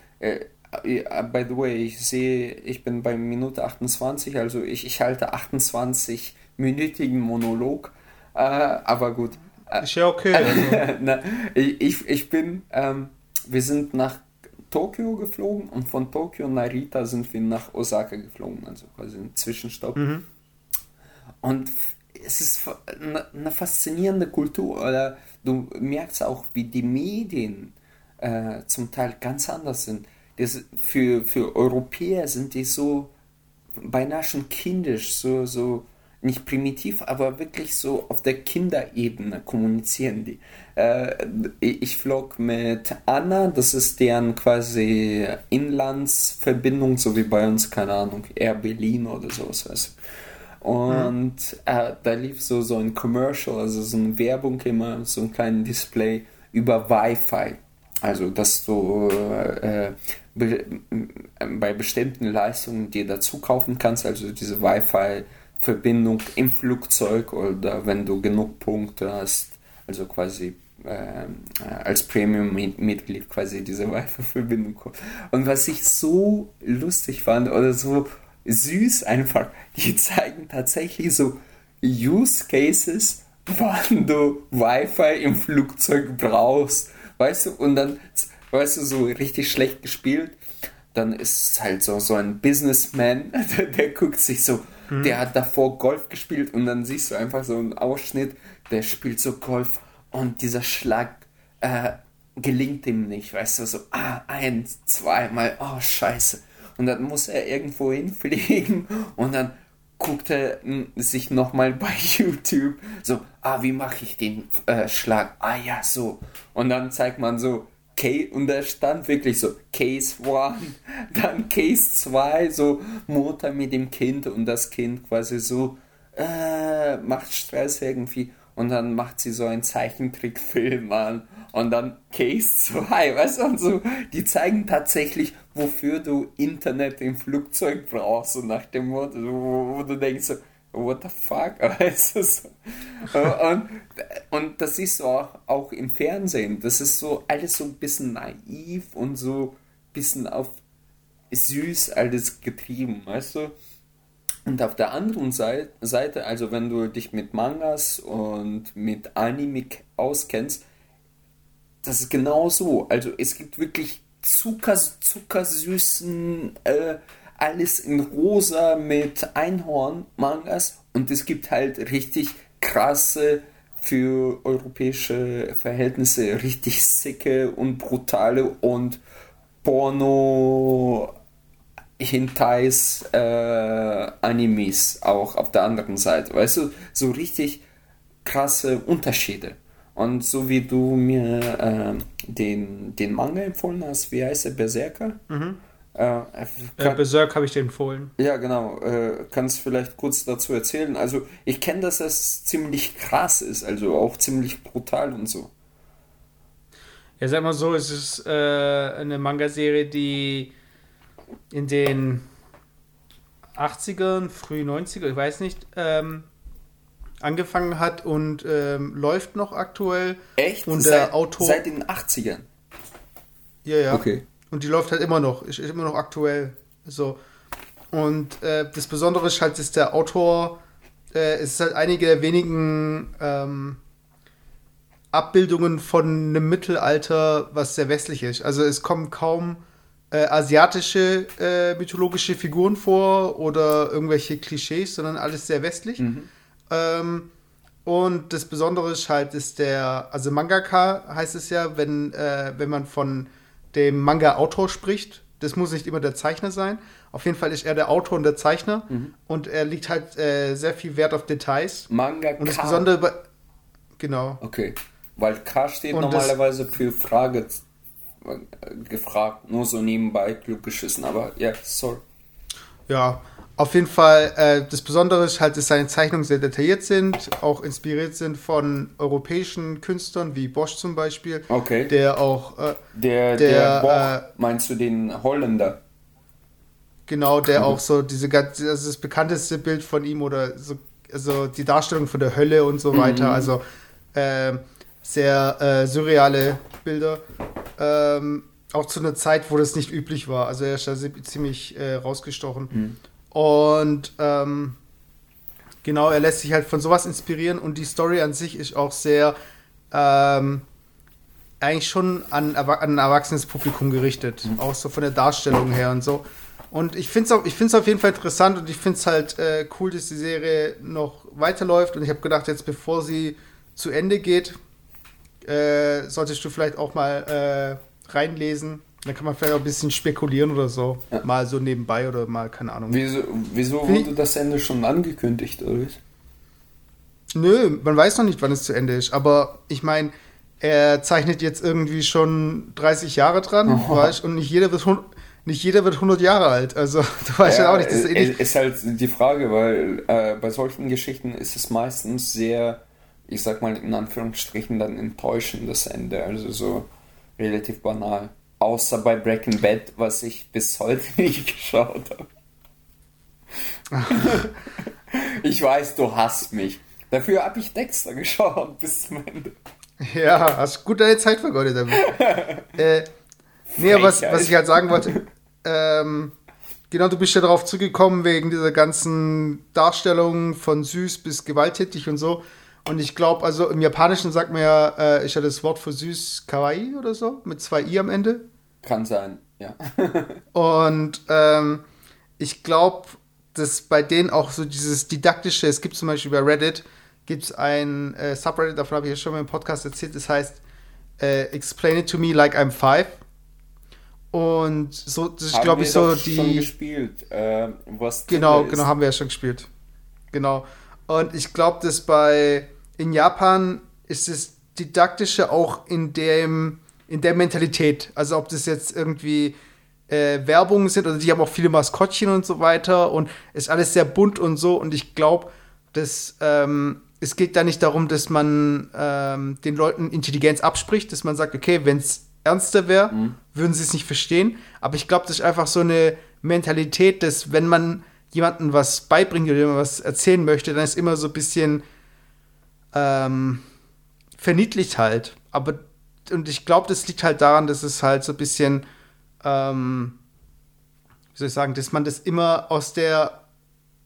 By the way, ich sehe, ich bin bei Minute 28, also ich, ich halte 28-minütigen Monolog. Äh, aber gut. Äh, Ist ja okay. Also. Na, ich, ich, bin, ähm, wir sind nach Tokio geflogen und von Tokio Narita sind wir nach Osaka geflogen, also quasi ein Zwischenstopp. Mhm. Und es ist eine, eine faszinierende Kultur. Oder du merkst auch, wie die Medien äh, zum Teil ganz anders sind. Das, für, für Europäer sind die so beinahe schon kindisch, so, so nicht primitiv, aber wirklich so auf der Kinderebene kommunizieren die. Äh, ich flog mit Anna, das ist deren quasi Inlandsverbindung, so wie bei uns, keine Ahnung, Air Berlin oder sowas. Weißt du. Und äh, da lief so, so ein Commercial, also so eine Werbung immer, so ein kleines Display über Wi-Fi. Also, dass du äh, be bei bestimmten Leistungen dir dazu kaufen kannst, also diese Wi-Fi-Verbindung im Flugzeug oder wenn du genug Punkte hast, also quasi äh, als Premium-Mitglied quasi diese Wi-Fi-Verbindung. Und was ich so lustig fand oder so süß einfach, die zeigen tatsächlich so Use Cases, wann du Wi-Fi im Flugzeug brauchst, weißt du, und dann, weißt du, so richtig schlecht gespielt, dann ist es halt so, so ein Businessman, der, der guckt sich so, der hat davor Golf gespielt und dann siehst du einfach so einen Ausschnitt, der spielt so Golf und dieser Schlag äh, gelingt ihm nicht, weißt du, so, ah, eins, zweimal, oh, scheiße. Und dann muss er irgendwo hinfliegen und dann guckt er m, sich nochmal bei YouTube so, ah, wie mache ich den äh, Schlag? Ah ja, so. Und dann zeigt man so, Case, und da stand wirklich so, Case 1, dann Case 2, so Mutter mit dem Kind und das Kind quasi so, äh, macht Stress irgendwie und dann macht sie so einen Zeichentrickfilm an und dann Case 2, weißt du, und so, die zeigen tatsächlich, wofür du Internet im Flugzeug brauchst, so nach dem Motto, wo, wo du denkst so, what the fuck, weißt du, so. und, und das siehst du auch, auch im Fernsehen, das ist so alles so ein bisschen naiv und so ein bisschen auf süß alles getrieben, weißt du, und auf der anderen Seite, also wenn du dich mit Mangas und mit Anime auskennst, das ist genau so. Also es gibt wirklich Zucker, zuckersüßen, äh, alles in rosa mit Einhorn-Mangas und es gibt halt richtig krasse, für europäische Verhältnisse richtig sicke und brutale und Porno Hintais äh, Animes auch auf der anderen Seite. Weißt du, so richtig krasse Unterschiede. Und so wie du mir äh, den, den Manga empfohlen hast, wie heißt der Berserker? Äh, Äh, kann, Berserk habe ich dir empfohlen. ja, genau. Äh, kannst vielleicht kurz dazu erzählen? Also, ich kenne, dass das ziemlich krass ist, also auch ziemlich brutal und so. Ja, sag mal so, es ist äh, eine Manga-Serie, die in den 80ern, früh 90er, ich weiß nicht, ähm, angefangen hat und ähm, läuft noch aktuell. Echt? Und seit, der Autor. Seit den 80ern. ja, ja. Okay. Und die läuft halt immer noch, ist ist immer noch aktuell. So. Und äh, das Besondere ist halt, dass der Autor, äh, es ist halt einige der wenigen ähm, Abbildungen von einem Mittelalter, was sehr westlich ist. Also es kommen kaum äh, asiatische äh, mythologische Figuren vor oder irgendwelche Klischees, sondern alles sehr westlich. Ähm, und das Besondere ist halt, ist der, also Mangaka heißt es ja, wenn, äh, wenn man von dem Manga-Autor spricht. Das muss nicht immer der Zeichner sein. Auf jeden Fall ist er der Autor und der Zeichner. Und er legt halt äh, sehr viel Wert auf Details. Manga Und das. Besondere bei. Genau. Okay. Weil K steht Und normalerweise für Frage äh, gefragt, nur so nebenbei klug geschissen, aber ja, sorry. Ja, auf jeden Fall, äh, das Besondere ist halt, dass seine Zeichnungen sehr detailliert sind, auch inspiriert sind von europäischen Künstlern, wie Bosch zum Beispiel, Okay. der auch, äh, Der, der, Der, Boch, äh, meinst du den Holländer? genau, der Mhm. auch so diese ganze, also das bekannteste Bild von ihm oder so, also die Darstellung von der Hölle und so Mhm. weiter, also ähm, sehr äh, surreale Bilder. Ähm, auch zu einer Zeit, wo das nicht üblich war. Also er ist da zi- ziemlich äh, rausgestochen. Mhm. Und ähm, genau, er lässt sich halt von sowas inspirieren und die Story an sich ist auch sehr ähm, eigentlich schon an, an ein erwachsenes Publikum gerichtet. Auch so von der Darstellung her und so. Und ich finde es ich find's auf jeden Fall interessant und ich finde es halt äh, cool, dass die Serie noch weiterläuft. Und ich habe gedacht, jetzt bevor sie zu Ende geht, äh, solltest du vielleicht auch mal äh, reinlesen. Dann kann man vielleicht auch ein bisschen spekulieren oder so. Ja. Mal so nebenbei oder mal, keine Ahnung. Wieso, wieso Wie- wurde das Ende schon angekündigt, oder? was? Nö, man weiß noch nicht, wann es zu Ende ist. Aber ich meine, er zeichnet jetzt irgendwie schon 30 Jahre dran, Oh. weißt, und nicht jeder wird nicht jeder wird 100 Jahre alt. Also, du weißt ja, auch nicht. Das ist eh äh, nicht ist halt die Frage, weil äh, bei solchen Geschichten ist es meistens sehr, ich sag mal in Anführungsstrichen, dann enttäuschendes Ende. Also so relativ banal. Außer bei Breaking Bad, was ich bis heute nicht geschaut habe. ich weiß, du hasst mich. Dafür habe ich Dexter geschaut bis zum Ende. Ja, hast gut deine Zeit vergeudet damit. äh, nee, was, was ich halt sagen wollte, ähm, genau, du bist ja darauf zurückgekommen wegen dieser ganzen Darstellung von süß bis gewalttätig und so. Und ich glaube, also im Japanischen sagt man ja, äh, ist ja das Wort für süß Kawaii oder so, mit zwei i am Ende. Kann sein, ja. Und ähm, ich glaube, dass bei denen auch so dieses didaktische, es gibt zum Beispiel bei Reddit, gibt es ein äh, Subreddit, davon habe ich ja schon mal im Podcast erzählt, das heißt äh, Explain it to me like I'm five. Und so, das ist, glaube ich, so doch schon die. gespielt. Äh, was Genau, genau, haben wir ja schon gespielt. Genau. Und ich glaube, dass bei in Japan ist das Didaktische auch in dem, in der Mentalität. Also ob das jetzt irgendwie äh, Werbungen sind oder die haben auch viele Maskottchen und so weiter und ist alles sehr bunt und so. Und ich glaube, dass ähm, es geht da nicht darum, dass man ähm, den Leuten Intelligenz abspricht, dass man sagt, okay, wenn es ernster wäre, würden sie es nicht verstehen. Aber ich glaube, das ist einfach so eine Mentalität, dass wenn man jemandem was beibringt oder jemandem was erzählen möchte, dann ist immer so ein bisschen ähm, verniedlicht halt. Aber und ich glaube, das liegt halt daran, dass es halt so ein bisschen, ähm, wie soll ich sagen, dass man das immer aus der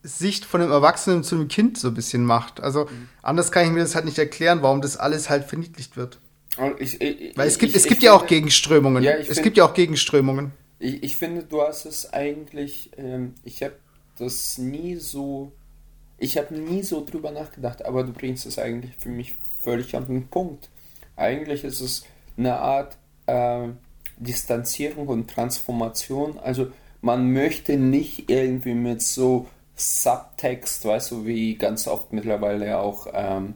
Sicht von einem Erwachsenen zu einem Kind so ein bisschen macht. Also anders kann ich mir das halt nicht erklären, warum das alles halt verniedlicht wird. Ich, ich, Weil es gibt, ich, es gibt ja auch finde- Gegenströmungen. Ja, ich es find- gibt ja auch Gegenströmungen. Ich, ich finde, du hast es eigentlich, ähm, ich habe das nie so, ich habe nie so drüber nachgedacht, aber du bringst es eigentlich für mich völlig an den Punkt. Eigentlich ist es eine Art äh, Distanzierung und Transformation. Also man möchte nicht irgendwie mit so Subtext, weißt du, wie ganz oft mittlerweile auch ähm,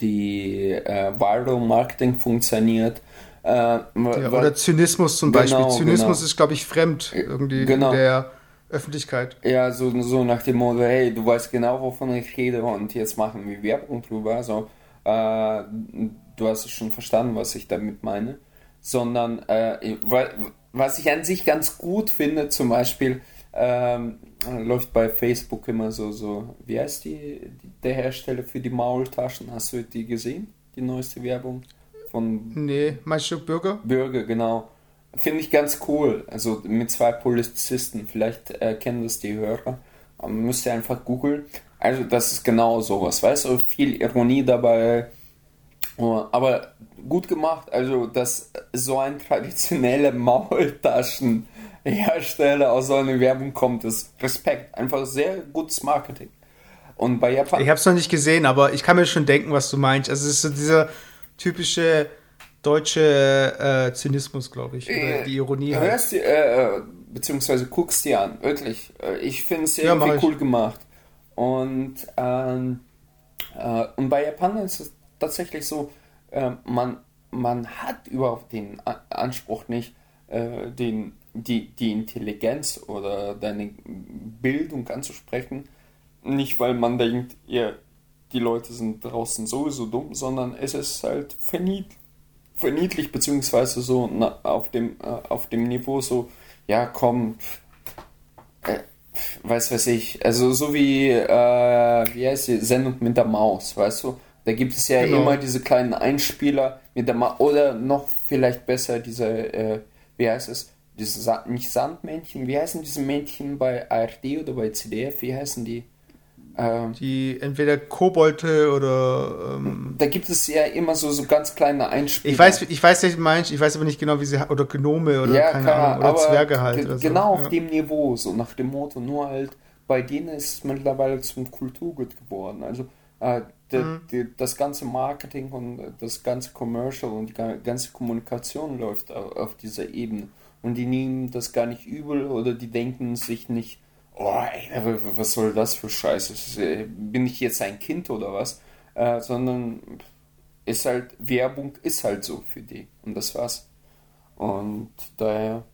die äh, Viral Marketing funktioniert. Äh, Ja, oder Zynismus zum Genau, Beispiel. Zynismus genau. ist, glaube ich, fremd irgendwie Genau. in der Öffentlichkeit. Ja, so, so nach dem Motto, hey, du weißt genau, wovon ich rede und jetzt machen wir Werbung drüber. Also, äh, du hast es schon verstanden, was ich damit meine. Sondern, äh, wa- was ich an sich ganz gut finde, zum Beispiel, ähm, läuft bei Facebook immer so, so, wie heißt die, die, der Hersteller für die Maultaschen? Hast du die gesehen? Die neueste Werbung von Nee, meinst du Bürger? Bürger, genau. Finde ich ganz cool. Also mit zwei Polizisten. Vielleicht äh, kennen das die Hörer. Man müsste einfach googeln. Also das ist genau sowas, weißt du? Viel Ironie dabei. Oh, Aber gut gemacht. Also, dass so ein traditioneller Maultaschenhersteller aus so einer Werbung kommt, ist Respekt. Einfach sehr gutes Marketing. Und bei Japan. Ich habe es noch nicht gesehen, aber ich kann mir schon denken, was du meinst. Also es ist so dieser typische deutsche äh, Zynismus, glaube ich. Oder die Ironie halt. Hörst du, äh, äh, beziehungsweise guckst dir an, wirklich. Äh, ich finde es Ja, irgendwie ich. cool gemacht. Und, ähm, äh, und bei Japan ist es tatsächlich so, äh, man, man hat überhaupt den A Anspruch nicht, äh, den, die, die Intelligenz oder deine Bildung anzusprechen. Nicht, weil man denkt, ja, die Leute sind draußen sowieso dumm, sondern es ist halt verniedlicht verniedlicht, beziehungsweise so na, auf, dem, äh, auf dem Niveau so, ja komm, äh, weiß weiß ich, also so wie, äh, wie heißt die Sendung mit der Maus, weißt du? Da gibt es ja Genau. immer diese kleinen Einspieler mit der Maus, oder noch vielleicht besser diese, äh, wie heißt es, diese Sa nicht Sandmännchen, wie heißen diese Männchen bei ARD oder bei CDF, wie heißen die? Ähm, Die entweder Kobolde oder. Ähm, da gibt es ja immer so, so ganz kleine Einspieler. ich weiß, ich weiß, du meinst, ich weiß aber nicht genau, wie sie. Oder Gnome oder ja, keine klar, Ahnung. Oder Zwerge halt. Oder so. genau auf ja. dem Niveau, so nach dem Motto, nur halt bei denen ist es mittlerweile zum Kulturgut geworden. Also äh, de, Mhm. de, das ganze Marketing und das ganze Commercial und die ga- ganze Kommunikation läuft auf, dieser Ebene. Und die nehmen das gar nicht übel oder die denken sich nicht, oh, ey, was soll das für Scheiße? Bin ich jetzt ein Kind oder was? Äh, sondern ist halt, Werbung ist halt so für die. Und das war's. Und daher,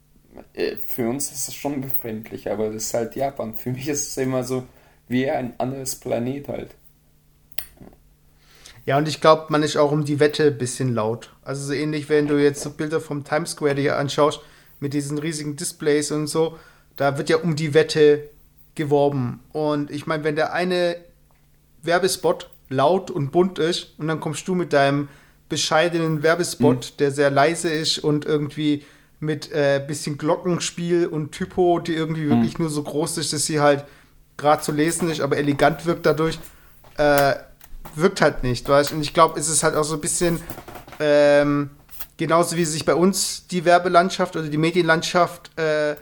äh, für uns ist es schon befremdlich, aber das ist halt Japan. Für mich ist es immer so wie ein anderes Planet halt. Ja, und ich glaube, man ist auch um die Wette ein bisschen laut. Also so ähnlich, wenn du jetzt so Bilder vom Times Square dir anschaust, mit diesen riesigen Displays und so, da wird ja um die Wette geworben. Und ich meine, wenn der eine Werbespot laut und bunt ist und dann kommst du mit deinem bescheidenen Werbespot, der sehr leise ist und irgendwie mit äh, bisschen Glockenspiel und Typo, die irgendwie wirklich nur so groß ist, dass sie halt gerade zu lesen ist, aber elegant wirkt dadurch, äh, wirkt halt nicht, weißt Und ich glaube, es ist halt auch so ein bisschen ähm, genauso wie sich bei uns die Werbelandschaft oder die Medienlandschaft, äh,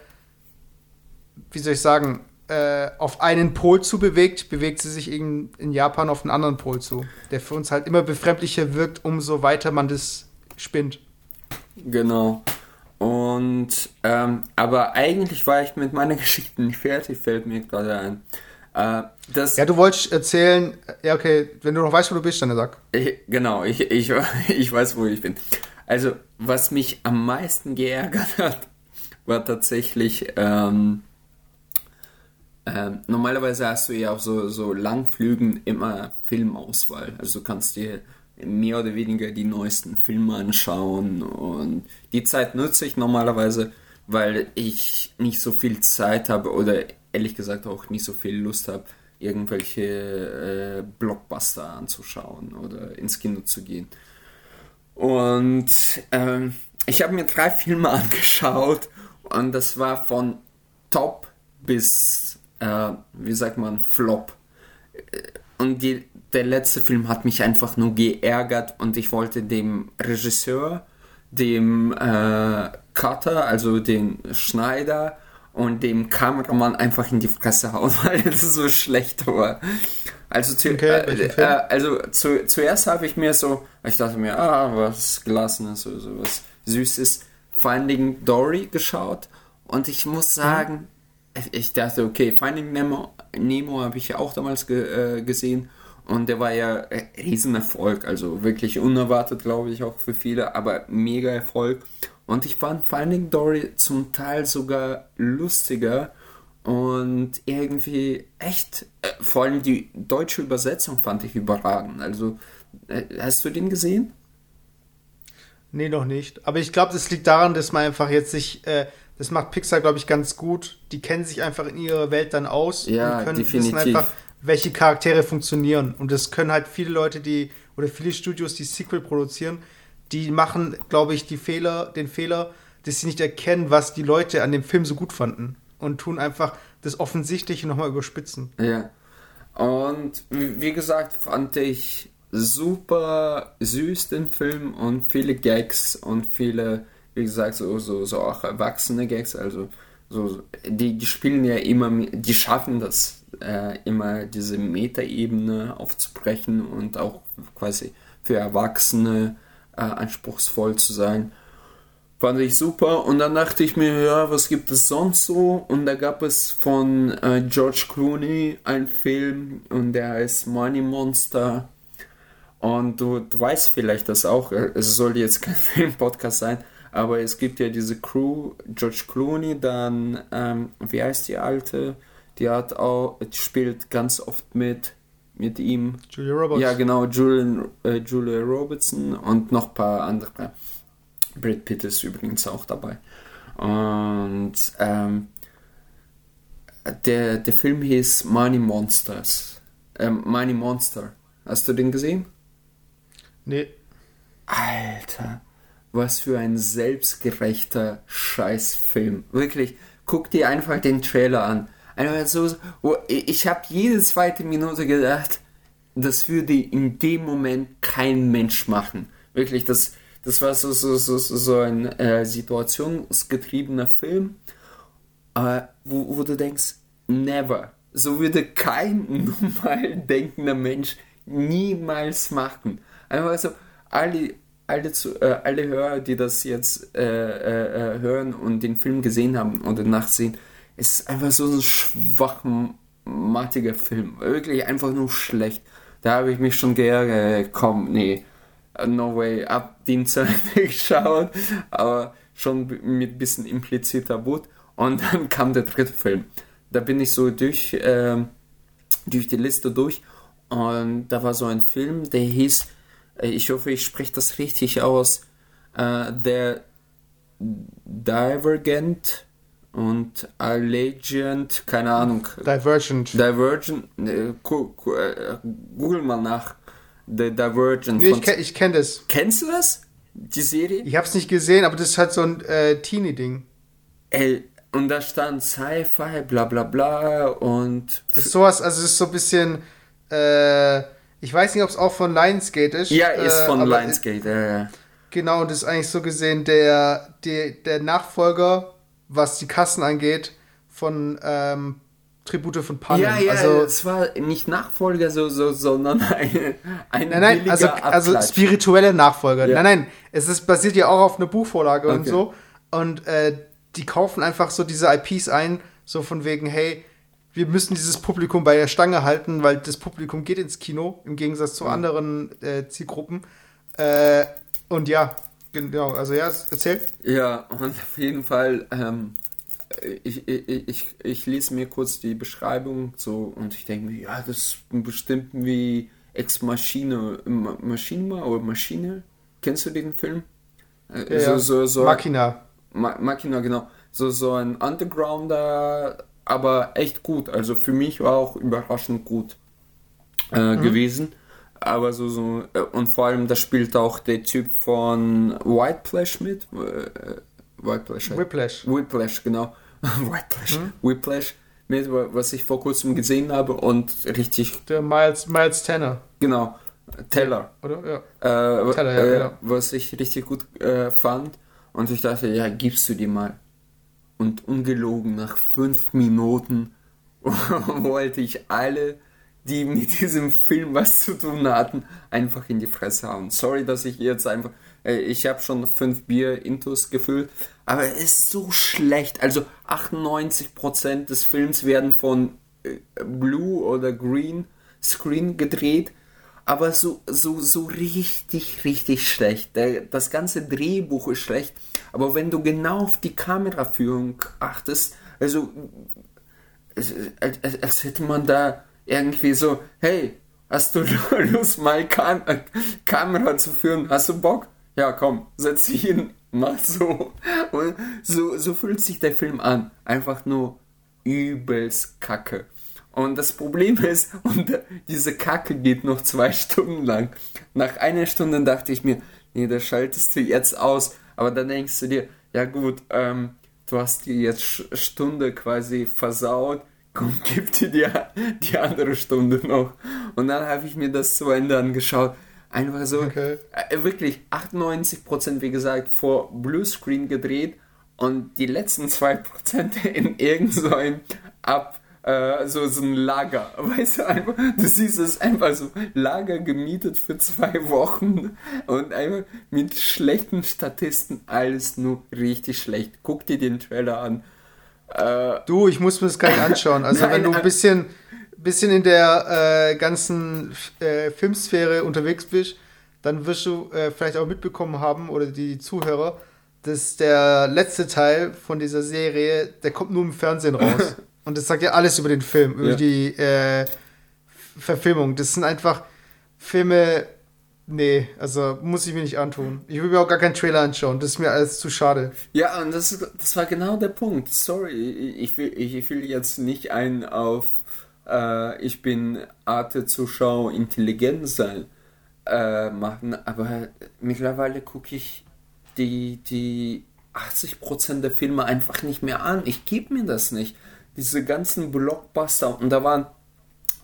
wie soll ich sagen, äh, auf einen Pol zu bewegt, bewegt sie sich in, in Japan auf einen anderen Pol zu, der für uns halt immer befremdlicher wirkt, umso weiter man das spinnt. Genau. Und, ähm, aber eigentlich war ich mit meiner Geschichte nicht fertig, fällt mir gerade ein. Äh, das, Ja, du wolltest erzählen, ja, okay, wenn du noch weißt, wo du bist, dann sag. Ich, genau, ich, ich, ich weiß, wo ich bin. Also, was mich am meisten geärgert hat, war tatsächlich, ähm, ähm, normalerweise hast du ja auf so, so Langflügen immer Filmauswahl. Also du kannst dir mehr oder weniger die neuesten Filme anschauen und die Zeit nutze ich normalerweise, weil ich nicht so viel Zeit habe oder ehrlich gesagt auch nicht so viel Lust habe, irgendwelche äh, Blockbuster anzuschauen oder ins Kino zu gehen. Und ähm, ich habe mir drei Filme angeschaut und das war von Top bis, äh, wie sagt man, Flop. Und die, der letzte Film hat mich einfach nur geärgert und ich wollte dem Regisseur, dem äh, Cutter, also den Schneider und dem Kameramann einfach in die Fresse hauen, weil es so schlecht war. Also, zu, Okay, äh, äh, also zu, zuerst habe ich mir so, ich dachte mir, ah, was Gelassenes, so, so was Süßes, Finding Dory geschaut. Und ich muss sagen, ich dachte, okay, Finding Nemo, Nemo habe ich ja auch damals ge, äh, gesehen. Und der war ja äh, Riesenerfolg, also wirklich unerwartet, glaube ich, auch für viele, aber mega Erfolg. Und ich fand Finding Dory zum Teil sogar lustiger und irgendwie echt, äh, vor allem die deutsche Übersetzung fand ich überragend. Also, äh, hast du den gesehen? Nee, noch nicht. Aber ich glaube, das liegt daran, dass man einfach jetzt sich, äh, das macht Pixar, glaube ich, ganz gut. Die kennen sich einfach in ihrer Welt dann aus Ja, und können definitiv. wissen einfach, welche Charaktere funktionieren. Und das können halt viele Leute, die, oder viele Studios, die Sequel produzieren, die machen, glaube ich, die Fehler, den Fehler, dass sie nicht erkennen, was die Leute an dem Film so gut fanden. Und tun einfach das Offensichtliche nochmal überspitzen. Ja. Und wie gesagt, fand ich super süß den Film und viele Gags und viele, wie gesagt, so, so, so auch erwachsene Gags. Also so, die, die spielen ja immer, die schaffen das äh, immer diese Metaebene aufzubrechen und auch quasi für Erwachsene äh, anspruchsvoll zu sein. Fand ich super und dann dachte ich mir, ja, was gibt es sonst so? Und da gab es von äh, George Clooney einen Film und der heißt Money Monster. Und du, du weißt vielleicht das auch, es soll jetzt kein Film-Podcast sein, aber es gibt ja diese Crew, George Clooney, dann, ähm, wie heißt die alte? Die hat auch, die spielt ganz oft mit, mit ihm. Julia Roberts. Ja, genau, Julian, äh, Julia Robertson und noch ein paar andere. Brad Pitt ist übrigens auch dabei. Und ähm, der, der Film hieß Money Monsters. Ähm, Money Monster. Hast du den gesehen? Nee. Alter, was für ein selbstgerechter Scheißfilm. Wirklich, guck dir einfach den Trailer an. Einfach so, wo ich habe jede zweite Minute gedacht, das würde in dem Moment kein Mensch machen. Wirklich, das, das war so, so, so, so so ein äh, situationsgetriebener Film, äh, wo, wo du denkst, never. So würde kein normal denkender Mensch niemals machen. Einfach so, alle, alle, zu, äh, alle Hörer, die das jetzt äh, äh, äh, hören und den Film gesehen haben oder nachsehen, es ist einfach so ein schwachmatiger Film. Wirklich einfach nur schlecht. Da habe ich mich schon geärgert, komm, nee, no way, ab Ende geschaut, aber schon mit bisschen impliziter Wut. Und dann kam der dritte Film. Da bin ich so durch, ähm, durch die Liste durch und da war so ein Film, der hieß, äh, ich hoffe, ich spreche das richtig aus, äh, der Divergent und Allegiant, keine Ahnung, Divergent. Divergent, äh, äh, google mal nach, The Divergent. Nee, ich, kenn- ich kenne das. Kennst du das? Die Serie? Ich hab's nicht gesehen, aber das ist halt so ein äh, Teenie-Ding. Ey, und da stand Sci-Fi, bla bla bla und Das ist sowas, also es ist so ein bisschen, äh, ich weiß nicht, ob es auch von Lionsgate ist. ja, ist äh, von aber Lionsgate. Ja, ja. Genau, und das ist eigentlich so gesehen der, der, der Nachfolger, was die Kassen angeht, von ähm, Tribute von Panem. Ja, ja, also, es war nicht Nachfolger, so, so, sondern ein, ein nein, nein, also, also spirituelle Nachfolger. Ja. Nein, nein, es ist, basiert ja auch auf einer Buchvorlage und Okay. so. Und äh, die kaufen einfach so diese IPs ein, so von wegen, hey, wir müssen dieses Publikum bei der Stange halten, weil das Publikum geht ins Kino, im Gegensatz zu anderen äh, Zielgruppen. Äh, und ja, genau, also ja, erzähl. Ja, und auf jeden Fall, ähm, ich, ich, ich, ich lese mir kurz die Beschreibung so und ich denke mir, ja, das ist bestimmt wie Ex Machine, Ma- Maschine oder Maschine. Kennst du den Film? Äh, Ja, so, so, so, Machina. Ma Machina, genau. So, so ein Undergrounder, aber echt gut. Also für mich war auch überraschend gut äh, gewesen. Aber so, so, äh, und vor allem, da spielt auch der Typ von White Flash mit. Äh, White Flash. Whiplash. Whiplash, genau. Whiplash. Whiplash mit, wa- was ich vor kurzem gesehen habe und richtig, Der Miles, Miles Tanner, genau, Teller. oder? Ja. Äh, Teller, ja, äh, genau. Was ich richtig gut äh, fand. Und ich dachte, ja, gibst du dir mal. Und ungelogen, nach fünf Minuten wollte ich alle, die mit diesem Film was zu tun hatten, einfach in die Fresse hauen. Sorry, dass ich jetzt einfach. Äh, ich habe schon fünf Bier Intus gefüllt, aber es ist so schlecht. Also 98% des Films werden von äh, Blue oder Green Screen gedreht aber so, so, so richtig, richtig schlecht. Das ganze Drehbuch ist schlecht, aber wenn du genau auf die Kameraführung achtest, also als, als hätte man da irgendwie so, hey, hast du Lust mal Kam äh, Kamera zu führen? Hast du Bock? Ja, komm, setz dich hin, mach so. Und so, so fühlt sich der Film an. Einfach nur übelst kacke. Und das Problem ist, und diese Kacke geht noch zwei Stunden lang. Nach einer Stunde dachte ich mir, nee, das schaltest du jetzt aus. Aber dann denkst du dir, ja gut, ähm, du hast die jetzt Stunde quasi versaut. Komm, gib dir die, die andere Stunde noch. Und dann habe ich mir das zu Ende angeschaut. Einfach so, Okay. äh, wirklich 98% wie gesagt vor Bluescreen gedreht und die letzten 2% in irgend so ein Ab, äh, so, so ein Lager, weißt du, einfach, du siehst es einfach so, Lager gemietet für zwei Wochen und einfach mit schlechten Statisten, alles nur richtig schlecht. Guck dir den Trailer an. Äh, Du, ich muss mir das gar nicht anschauen. Also Nein, wenn du äh, ein bisschen, bisschen in der äh, ganzen äh, Filmsphäre unterwegs bist, dann wirst du äh, vielleicht auch mitbekommen haben, oder die Zuhörer, dass der letzte Teil von dieser Serie, der kommt nur im Fernsehen raus. Und das sagt ja alles über den Film, über Ja. die äh, Verfilmung. Das sind einfach Filme, nee, also muss ich mir nicht antun. Ich will mir auch gar keinen Trailer anschauen, das ist mir alles zu schade. Ja, und das, das war genau der Punkt. Sorry, ich will, ich will jetzt nicht einen auf äh, ich bin Arte-Zuschauer intelligent sein äh, machen, aber mittlerweile gucke ich die, die 80% der Filme einfach nicht mehr an. Ich gebe mir das nicht. diese ganzen Blockbuster und da waren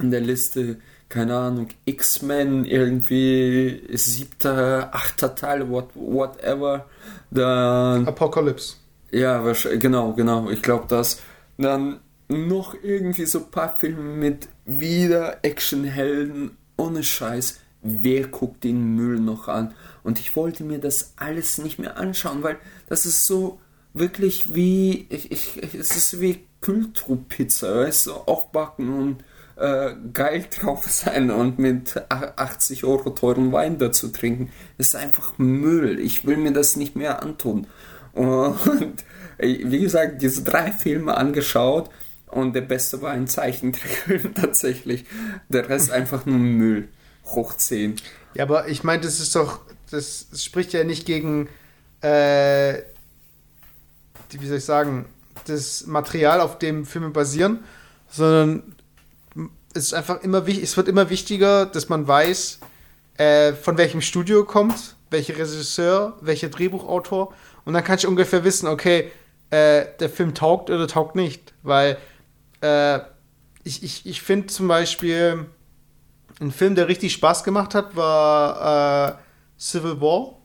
in der Liste, keine Ahnung, X-Men, irgendwie siebter, achter Teil, what, whatever. Dann Apocalypse. ja, wahrscheinlich, genau, genau. Ich glaube das. Dann noch irgendwie so ein paar Filme mit wieder Actionhelden ohne Scheiß. Wer guckt den Müll noch an? Und ich wollte mir das alles nicht mehr anschauen, weil das ist so wirklich wie, ich, ich, es ist wie Kühltrupp-Pizza, weißt du, aufbacken und äh, geil drauf sein und mit a- 80 Euro teuren Wein dazu trinken. Das ist einfach Müll. Ich will mir das nicht mehr antun. Und äh, wie gesagt, diese drei Filme angeschaut und der beste war ein Zeichentrickfilm tatsächlich. Der Rest einfach nur Müll. Hoch 10. Ja, aber ich meine, das ist doch, das, spricht ja nicht gegen, äh, wie soll ich sagen, das Material, auf dem Filme basieren, sondern es ist einfach immer wichtig, es wird immer wichtiger, dass man weiß, äh, von welchem Studio kommt, welcher Regisseur, welcher Drehbuchautor und dann kann ich ungefähr wissen, okay, äh, der Film taugt oder taugt nicht, weil äh, ich, ich, ich finde zum Beispiel ein Film, der richtig Spaß gemacht hat, war äh, Civil War,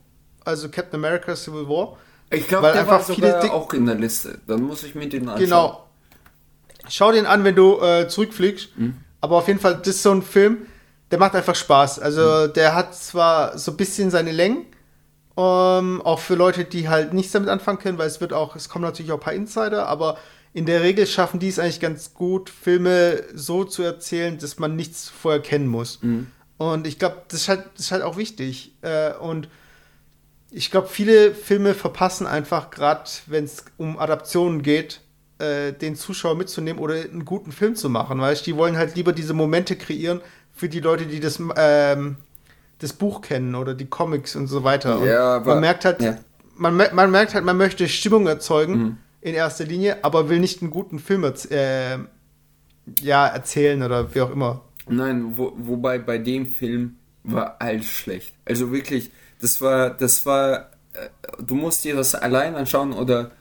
also Captain America Civil War. Ich glaube, der einfach war sogar Ding- auch in der Liste. Dann muss ich mir den anschauen. Genau. Schau den an, wenn du äh, zurückfliegst. Aber auf jeden Fall, das ist so ein Film, der macht einfach Spaß. Also der hat zwar so ein bisschen seine Längen, ähm, auch für Leute, die halt nichts damit anfangen können, weil es wird auch, es kommen natürlich auch ein paar Insider, aber in der Regel schaffen die es eigentlich ganz gut, Filme so zu erzählen, dass man nichts vorher kennen muss. Und ich glaube, das, ist halt- das ist halt auch wichtig. Äh, und ich glaube, viele Filme verpassen einfach, gerade wenn es um Adaptionen geht, äh, den Zuschauer mitzunehmen oder einen guten Film zu machen. Weißt die wollen halt lieber diese Momente kreieren für die Leute, die das, ähm, das Buch kennen oder die Comics und so weiter. Und Ja, aber- man merkt halt, ja. man, man merkt halt, man möchte Stimmung erzeugen in erster Linie, aber will nicht einen guten Film äh, ja, erzählen oder wie auch immer. Nein, wo, wobei bei dem Film war alles schlecht. Also wirklich, das war, das war, äh, du musst dir das allein anschauen oder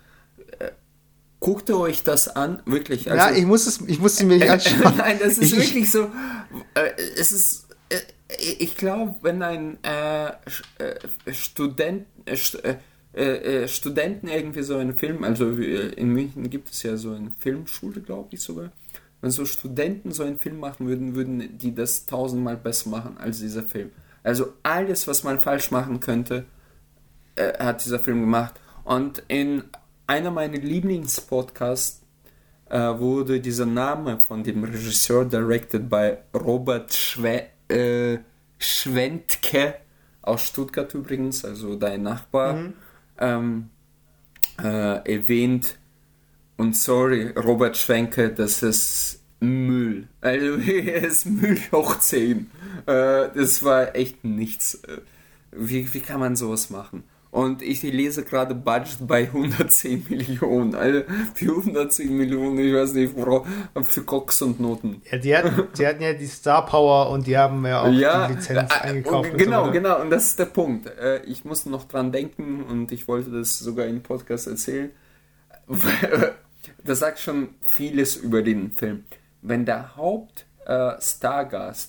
guckt ihr euch das an, wirklich. ja, ich muss es, ich muss sie mir nicht anschauen. Nein, das ist Ich- ich- wirklich so. Äh, es ist. Äh, ich glaube, wenn ein äh, äh, Student, äh, St- äh, äh, äh, Studenten irgendwie so einen Film, also äh, in München gibt es ja so eine Filmschule, glaube ich sogar. Wenn so Studenten so einen Film machen würden, würden die das tausendmal besser machen als dieser Film. Also alles, was man falsch machen könnte, äh, hat dieser Film gemacht. Und in einer meiner Lieblingspodcasts äh, wurde dieser Name von dem Regisseur directed bei Robert Schwe äh, Schwentke aus Stuttgart übrigens, also dein Nachbar, ähm, äh, erwähnt. Und sorry, Robert Schwenke, das ist Müll. Also, es ist Müll hoch 10. Äh, das war echt nichts. Äh, Wie, wie kann man sowas machen? Und ich lese gerade Budget bei 110 Millionen. Also für 110 Millionen, ich weiß nicht, worauf, für Cox und Noten. Ja, die hatten, die hatten ja die Star Power und die haben ja auch ja, die Lizenz äh, eingekauft. und und genau, so weiter. genau, und das ist der Punkt. Äh, ich musste noch dran denken und ich wollte das sogar im Podcast erzählen. Das sagt schon vieles über den Film. Wenn der Haupt äh,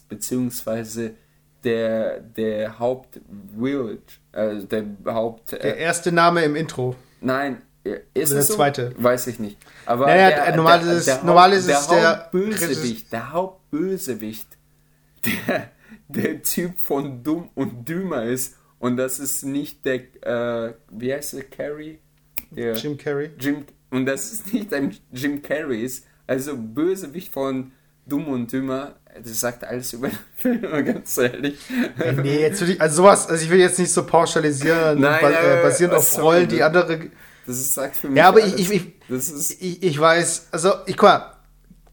beziehungsweise der der Haupt Village, also der Haupt Der äh, erste Name im Intro. Nein, äh, ist es der so? zweite. Weiß ich nicht. Aber Naja, der, der- normal der, ist es- der normal ist es der Hauptbösewicht, der Hauptbösewicht, der, der Typ von Dumm und Dümmer ist. Und das ist nicht der, äh, wie heißt der, Carrie? Der Jim Carrey. Jim, und das ist nicht ein Jim Carrey ist. Also Bösewicht von Dumm und Dümmer, das sagt alles über den Film, ganz ehrlich. Nee, jetzt will ich, also sowas, also ich will jetzt nicht so pauschalisieren, Nein, ba aber- äh, basierend auf Rollen, die andere. Das ist, sagt für mich Ja, aber alles. ich, ich, ist, ich, ich weiß, also ich guck mal,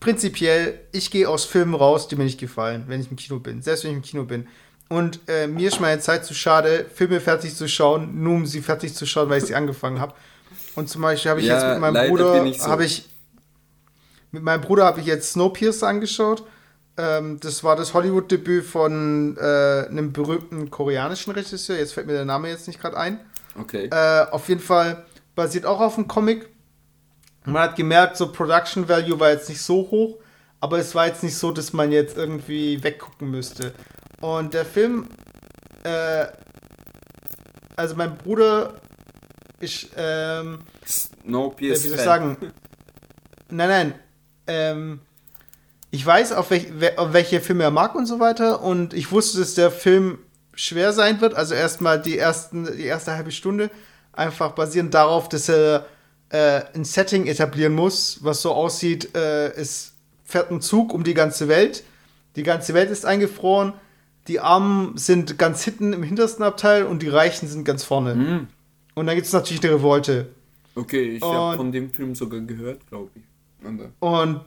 prinzipiell, ich gehe aus Filmen raus, die mir nicht gefallen, wenn ich im Kino bin, selbst wenn ich im Kino bin. Und äh, mir ist meine Zeit zu schade, Filme fertig zu schauen, nur um sie fertig zu schauen, weil ich sie angefangen habe. Und zum Beispiel habe ich Ja, jetzt mit meinem Bruder, ich so. habe ich mit meinem Bruder habe ich jetzt Snowpiercer angeschaut. Ähm, das war das Hollywood-Debüt von äh, einem berühmten koreanischen Regisseur. Jetzt fällt mir der Name jetzt nicht gerade ein. okay. Äh, auf jeden Fall basiert auch auf einem Comic. Man hat gemerkt, so Production Value war jetzt nicht so hoch, aber es war jetzt nicht so, dass man jetzt irgendwie weggucken müsste. Und der Film, äh, also mein Bruder, ich, ähm, No äh, wie soll ich sagen? Nein, nein. Ähm, ich weiß, auf, welch, we- auf welche Filme er mag und so weiter. Und ich wusste, dass der Film schwer sein wird. Also erstmal die, ersten, die erste halbe Stunde. Einfach basierend darauf, dass er äh, ein Setting etablieren muss, was so aussieht, äh, es fährt ein Zug um die ganze Welt. Die ganze Welt ist eingefroren. Die Armen sind ganz hinten im hintersten Abteil und die Reichen sind ganz vorne. Hm. Und dann gibt es natürlich eine Revolte. Okay, ich habe von dem Film sogar gehört, glaube ich. Und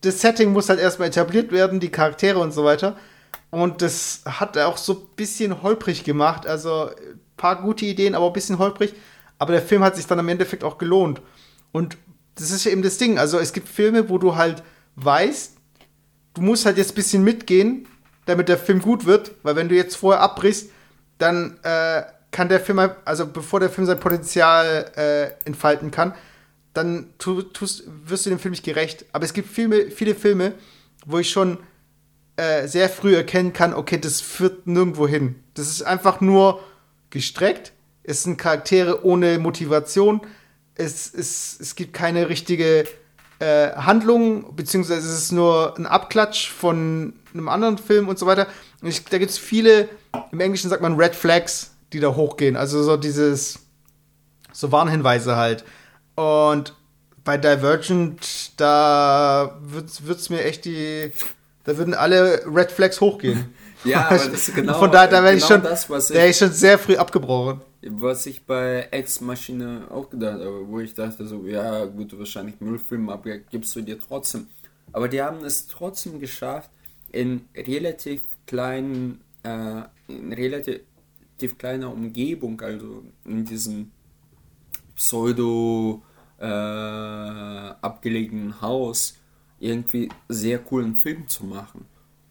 das Setting muss halt erstmal etabliert werden, die Charaktere und so weiter. Und das hat er auch so ein bisschen holprig gemacht. Also ein paar gute Ideen, aber ein bisschen holprig. Aber der Film hat sich dann im Endeffekt auch gelohnt. Und das ist ja eben das Ding. Also es gibt Filme, wo du halt weißt, du musst halt jetzt ein bisschen mitgehen, damit der Film gut wird. Weil wenn du jetzt vorher abbrichst, dann äh, kann der Film, also bevor der Film sein Potenzial äh, entfalten kann, dann tu, tust, wirst du dem Film nicht gerecht. Aber es gibt Filme, viele Filme, wo ich schon äh, sehr früh erkennen kann, okay, das führt nirgendwo hin. Das ist einfach nur gestreckt. Es sind Charaktere ohne Motivation. Es, es, es gibt keine richtige äh, Handlung, beziehungsweise es ist nur ein Abklatsch von einem anderen Film und so weiter. Und ich, da gibt es viele, im Englischen sagt man Red Flags, die da hochgehen. Also so dieses, so Warnhinweise halt. Und bei Divergent, da wird es mir echt die, da würden alle Red Flags hochgehen. Ja, aber das ist genau, Von daher, da ich genau schon, das, was ich, ich schon sehr früh abgebrochen. was ich bei Ex-Maschine auch gedacht habe, wo ich dachte so, ja gut, wahrscheinlich Müllfilm, aber gibst du dir trotzdem. Aber die haben es trotzdem geschafft, in relativ kleinen, äh, in relativ kleiner Umgebung, also in diesem pseudo äh, abgelegenen Haus, irgendwie sehr coolen Film zu machen.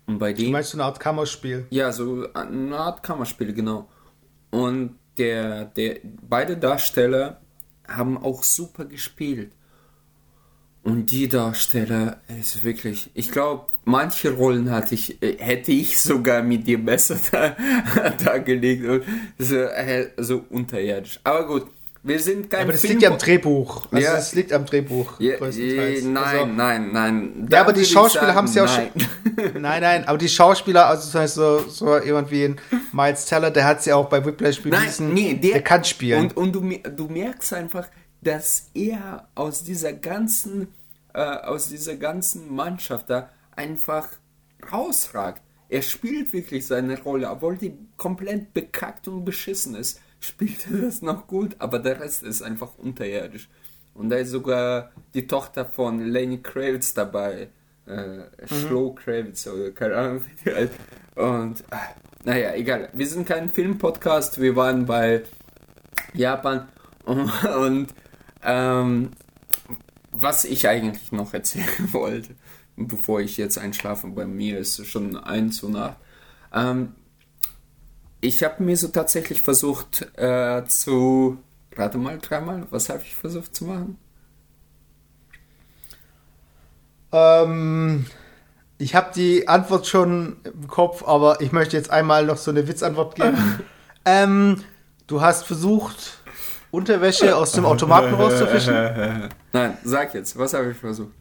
Und bei dem Meinst du eine Art Kammerspiel? ja, so eine Art Kammerspiel, genau. Und der, der, beide Darsteller haben auch super gespielt. Und die Darsteller, ist wirklich, ich glaube, manche Rollen hatte ich, äh, hätte ich sogar mit dir besser da, dargelegt. Und so, äh, so unterirdisch. Aber gut, wir sind kein Aber das Film- liegt ja am Drehbuch. Also Ja. das liegt am Drehbuch. Ja, größtenteils. äh, nein, Also, nein, nein. Ja, aber die Schauspieler sagen, haben's ja auch nein. Nein, nein, aber die Schauspieler, also zum Beispiel so, so jemand wie ein Miles Teller, der hat sie auch bei Whiplash bewiesen. Nein, nee, der, der kann spielen. Und, und du, du merkst einfach, dass er aus dieser ganzen, äh, aus dieser ganzen Mannschaft da einfach rausragt. Er spielt wirklich seine Rolle, obwohl die komplett bekackt und beschissen ist, spielt er das noch gut, aber der Rest ist einfach unterirdisch. Und da ist sogar die Tochter von Lenny Kravitz dabei. Äh, Schlo Kravitz oder keine Ahnung. wie die heißt. Und ah, naja, egal. Wir sind kein Filmpodcast, wir waren bei Japan und, und ähm, was ich eigentlich noch erzählen wollte, bevor ich jetzt einschlafe, bei mir ist es schon eins Uhr Nacht. Ähm, ich habe mir so tatsächlich versucht äh, zu, rate mal dreimal, was habe ich versucht zu machen? Ähm, ich habe die Antwort schon im Kopf, aber ich möchte jetzt einmal noch so eine Witzantwort geben. ähm, du hast versucht, Unterwäsche aus dem Automaten rauszufischen. Nein, sag jetzt, was habe ich versucht?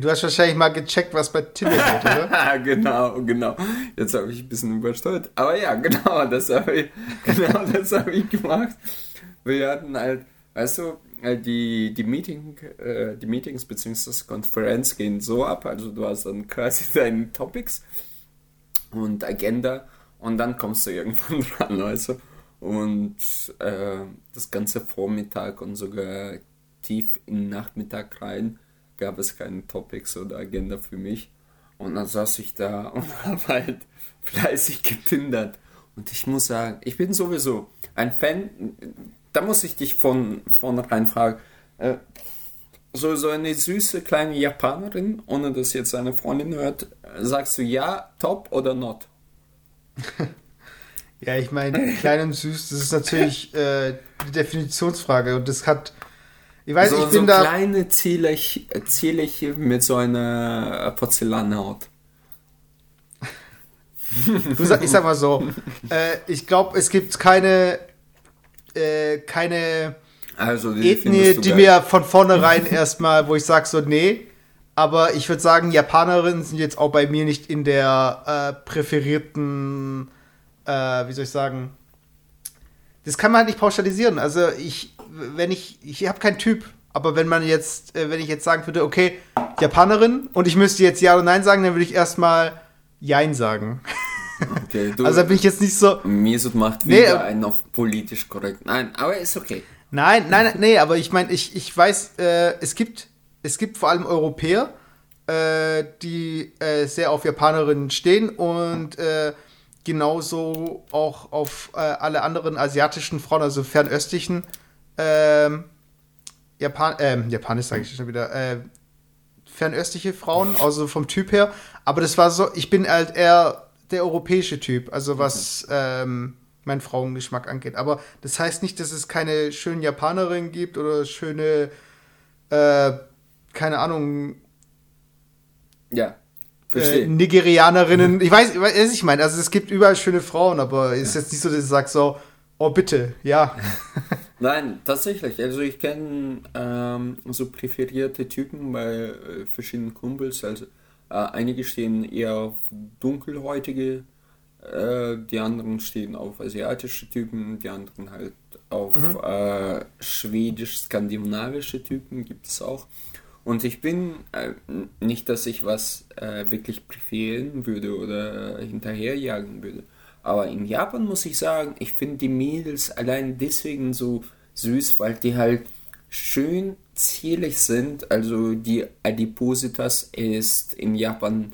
Du hast wahrscheinlich mal gecheckt, was bei Tinder geht, oder? genau, genau. Jetzt habe ich ein bisschen übersteuert. Aber ja, genau, das habe ich, genau das habe ich gemacht. Wir hatten halt, weißt du, äh, die, die, Meeting, äh, die Meetings bzw. Konferenz gehen so ab. Also du hast dann quasi deine Topics und Agenda und dann kommst du irgendwann dran, weißt du. Und äh, das ganze Vormittag und sogar tief in den Nachmittag rein gab es keine Topics oder Agenda für mich. Und dann saß ich da und habe halt fleißig getindert. Und ich muss sagen, ich bin sowieso ein Fan, da muss ich dich von vornherein fragen, äh, so, so eine süße kleine Japanerin, ohne dass jetzt eine Freundin hört, sagst du ja, top oder not? Ja, ich meine, klein und süß, das ist natürlich äh, die Definitionsfrage und das hat, Ich weiß, so, ich so bin da. kleine Zierlich, Zierliche mit so einer Porzellanhaut. Du sag, ich sag mal so, äh, ich glaube, es gibt keine, äh, keine Also die Ethnie, die geil. mir von vornherein erstmal, wo ich sage so, nee. Aber ich würde sagen, Japanerinnen sind jetzt auch bei mir nicht in der äh, präferierten, äh, wie soll ich sagen, das kann man halt nicht pauschalisieren. Also ich, wenn ich, ich habe keinen Typ, aber wenn man jetzt, äh, wenn ich jetzt sagen würde, okay, Japanerin und ich müsste jetzt Ja oder Nein sagen, dann würde ich erstmal Jein sagen. Okay, du, Also bin ich jetzt nicht so, Mesut macht wieder äh, einen auf politisch korrekt. Nein, aber ist okay. Nein, nein, nee, aber ich meine, ich, ich weiß, äh, es gibt es gibt vor allem Europäer, äh, die äh, sehr auf Japanerinnen stehen und äh, genauso auch auf alle anderen asiatischen Frauen, also fernöstlichen ähm, Japan, ähm, Japanisch sage ich schon wieder, äh, fernöstliche Frauen, also vom Typ her. Aber das war so, ich bin halt eher der europäische Typ, also was ähm, meinen Frauengeschmack angeht. Aber das heißt nicht, dass es keine schönen Japanerinnen gibt oder schöne, äh, keine Ahnung, Ja, äh. Nigerianerinnen. Ich weiß, ich weiß, was ich meine. Also es gibt überall schöne Frauen, aber es ist jetzt nicht so, dass ich sage so, oh bitte, ja. Nein, tatsächlich. Also ich kenne ähm, so präferierte Typen bei äh, verschiedenen Kumpels. Also äh, einige stehen eher auf dunkelhäutige, äh, die anderen stehen auf asiatische Typen, die anderen halt auf äh, schwedisch-skandinavische Typen gibt es auch. Und ich bin äh, nicht, dass ich was äh, wirklich präferieren würde oder hinterherjagen würde. Aber in Japan muss ich sagen, ich finde die Mädels allein deswegen so süß, weil die halt schön zierlich sind. Also die Adipositas ist in Japan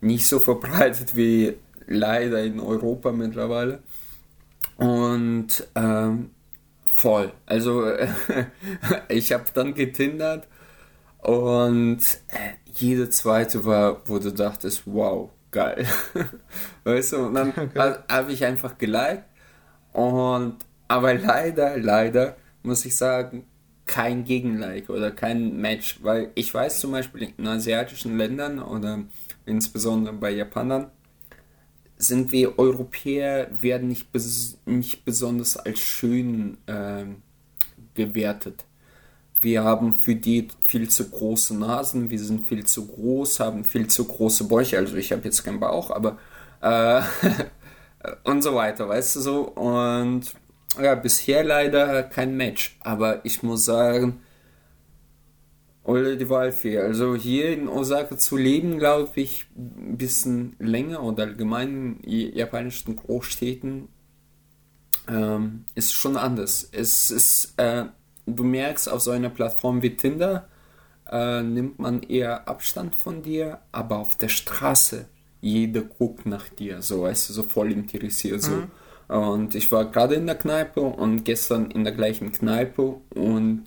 nicht so verbreitet wie leider in Europa mittlerweile. Und ähm, voll. Also ich habe dann getindert und äh, jede zweite war, wo du dachtest, wow, geil. weißt du, und dann habe ich einfach geliked. Und aber leider, leider muss ich sagen, kein Gegenlike oder kein Match, weil ich weiß zum Beispiel in asiatischen Ländern oder insbesondere bei Japanern sind wir Europäer werden nicht, bes nicht besonders als schön ähm, gewertet. Wir haben für die viel zu große Nasen, wir sind viel zu groß, haben viel zu große Bäuche. Also ich habe jetzt keinen Bauch, aber äh, und so weiter, weißt du so. Und ja, bisher leider kein Match. Aber ich muss sagen, oder die Waldfee. Also hier in Osaka zu leben, glaube ich, ein bisschen länger oder allgemein in japanischen Großstädten ähm, ist schon anders. Es ist, äh, du merkst auf so einer Plattform wie Tinder, äh, nimmt man eher Abstand von dir, aber auf der Straße, jeder guckt nach dir, so, weißt du, so voll interessiert, so. Und ich war gerade in der Kneipe und gestern in der gleichen Kneipe und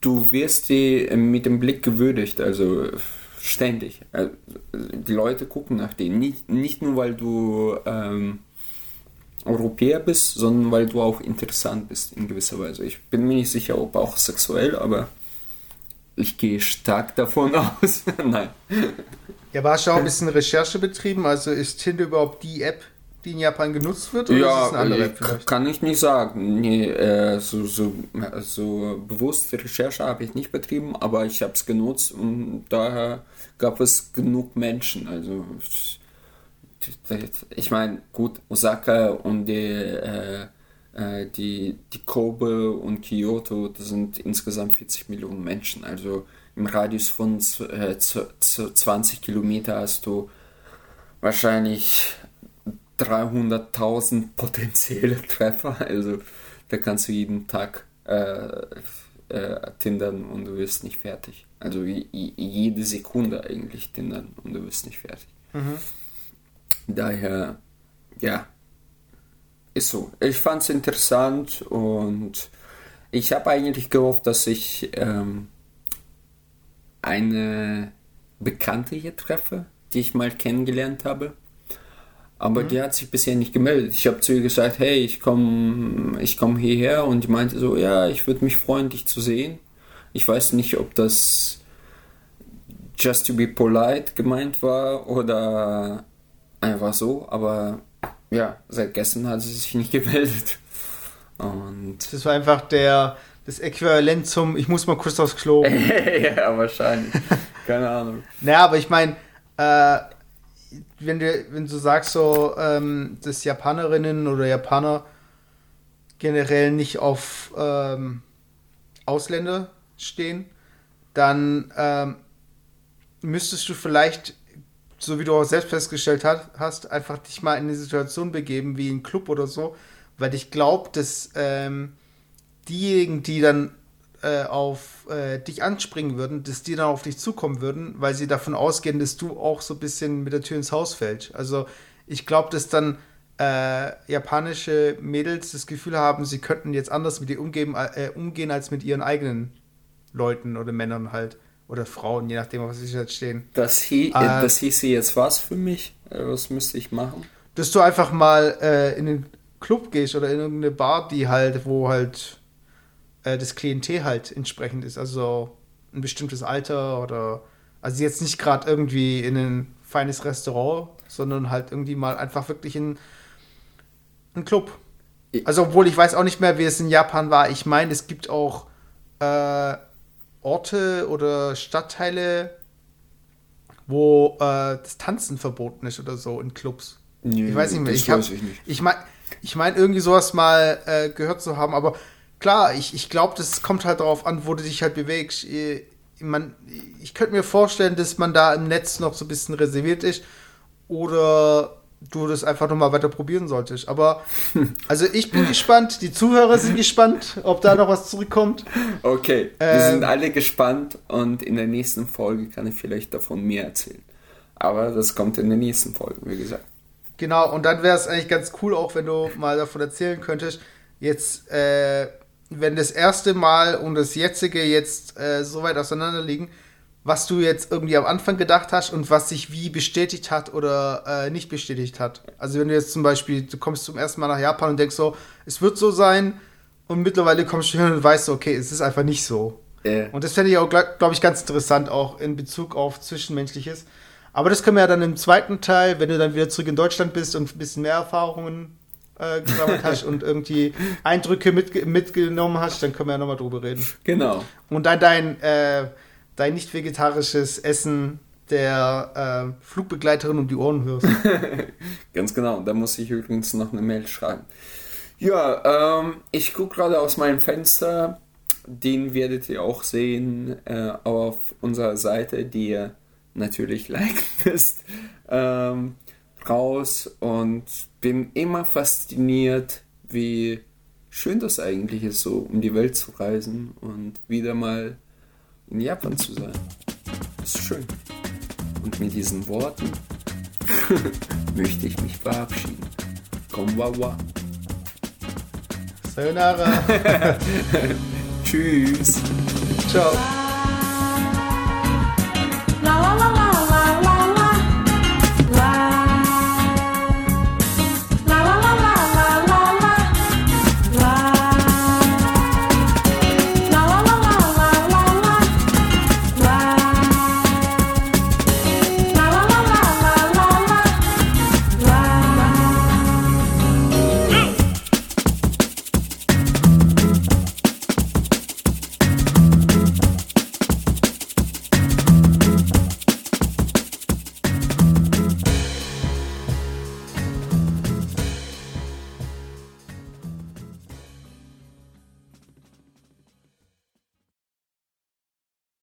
du wirst die mit dem Blick gewürdigt, also ständig. Äh, Die Leute gucken nach dir. Nicht, nicht nur, weil du ähm, Europäer bist, sondern weil du auch interessant bist in gewisser Weise. Ich bin mir nicht sicher, ob auch sexuell, aber ich gehe stark davon aus. Nein. Ja, aber hast du auch ein bisschen Recherche betrieben? Also ist Tinder überhaupt die App, die in Japan genutzt wird? Oder ist es eine andere App ich- vielleicht? kann ich nicht sagen. Nee, äh, so, so, so bewusste Recherche habe ich nicht betrieben, aber ich habe es genutzt und daher gab es genug Menschen. Also ich meine, gut, Osaka und die, äh, äh, die, die Kobe und Kyoto, das sind insgesamt 40 Millionen Menschen. Also im Radius von äh, z- z- 20 Kilometer hast du wahrscheinlich 300.000 potenzielle Treffer. Also da kannst du jeden Tag äh, äh, tindern und du wirst nicht fertig. Also je- je- jede Sekunde eigentlich tindern und du wirst nicht fertig. Daher, ja, ist so. Ich fand es interessant und ich habe eigentlich gehofft, dass ich ähm, eine Bekannte hier treffe, die ich mal kennengelernt habe. Aber die hat sich bisher nicht gemeldet. Ich habe zu ihr gesagt, hey, ich komme ich komm hierher und die meinte so, ja, ich würde mich freuen, dich zu sehen. Ich weiß nicht, ob das just to be polite gemeint war oder einfach so, aber ja, seit gestern hat sie sich nicht gemeldet. Und Das war einfach der, das Äquivalent zum, ich muss mal kurz aufs Klo. ja, wahrscheinlich. Keine Ahnung. Naja, aber ich meine, äh, wenn, du, wenn du sagst so, ähm, dass Japanerinnen oder Japaner generell nicht auf ähm, Ausländer stehen, dann ähm, müsstest du vielleicht, so wie du auch selbst festgestellt hat, hast, einfach dich mal in eine Situation begeben, wie ein Club oder so, weil ich glaube, dass ähm, diejenigen, die dann äh, auf äh, dich anspringen würden, dass die dann auf dich zukommen würden, weil sie davon ausgehen, dass du auch so ein bisschen mit der Tür ins Haus fällst. Also ich glaube, dass dann äh, japanische Mädels das Gefühl haben, sie könnten jetzt anders mit dir umgehen, äh, umgehen als mit ihren eigenen Leuten oder Männern halt. Oder Frauen, je nachdem, was sie jetzt stehen. Das, hie Äh, das hieße jetzt was für mich? Äh, Was müsste ich machen? Dass du einfach mal äh, in den Club gehst oder in irgendeine Bar, die halt, wo halt äh, das Klientel halt entsprechend ist. Also ein bestimmtes Alter oder also jetzt nicht gerade irgendwie in ein feines Restaurant, sondern halt irgendwie mal einfach wirklich in einen Club. Also obwohl ich weiß auch nicht mehr, wie es in Japan war. Ich meine, es gibt auch äh, Orte oder Stadtteile, wo äh, das Tanzen verboten ist oder so in Clubs. Ich weiß nicht mehr. Ich, hab, weiß ich nicht. ich meine, ich mein, irgendwie sowas mal äh, gehört zu haben, aber klar, ich, ich glaube, das kommt halt darauf an, wo du dich halt bewegst. Ich, man, ich könnte mir vorstellen, dass man da im Netz noch so ein bisschen reserviert ist oder du das einfach nochmal weiter probieren solltest. Aber, also ich bin gespannt, die Zuhörer sind gespannt, ob da noch was zurückkommt. Okay, wir Ähm, sind alle gespannt und in der nächsten Folge kann ich vielleicht davon mehr erzählen. Aber das kommt in der nächsten Folge, wie gesagt. Genau, und dann wäre es eigentlich ganz cool, auch wenn du mal davon erzählen könntest, jetzt, äh, wenn das erste Mal und das jetzige jetzt äh, so weit auseinander liegen, was du jetzt irgendwie am Anfang gedacht hast und was sich wie bestätigt hat oder äh, nicht bestätigt hat. Also wenn du jetzt zum Beispiel, du kommst zum ersten Mal nach Japan und denkst so, es wird so sein und mittlerweile kommst du hin und weißt so, okay, es ist einfach nicht so. Äh, Und das fände ich auch, glaube ich, ganz interessant, auch in Bezug auf Zwischenmenschliches. Aber das können wir ja dann im zweiten Teil, wenn du dann wieder zurück in Deutschland bist und ein bisschen mehr Erfahrungen äh, gesammelt hast und irgendwie Eindrücke mitge mitgenommen hast, dann können wir ja nochmal drüber reden. genau. Und dann dein, äh, dein nicht vegetarisches Essen der äh, Flugbegleiterin um die Ohren hörst. Ganz genau. Da muss ich übrigens noch eine Mail schreiben. Ja, ähm, ich gucke gerade aus meinem Fenster. Den werdet ihr auch sehen äh, auf unserer Seite, die ihr natürlich liken müsst. Ähm, raus und bin immer fasziniert, wie schön das eigentlich ist, so um die Welt zu reisen und wieder mal in Japan zu sein. Ist schön. Und mit diesen Worten möchte ich mich verabschieden. Konwawa. Sayonara. Tschüss. Ciao. La la la la la la.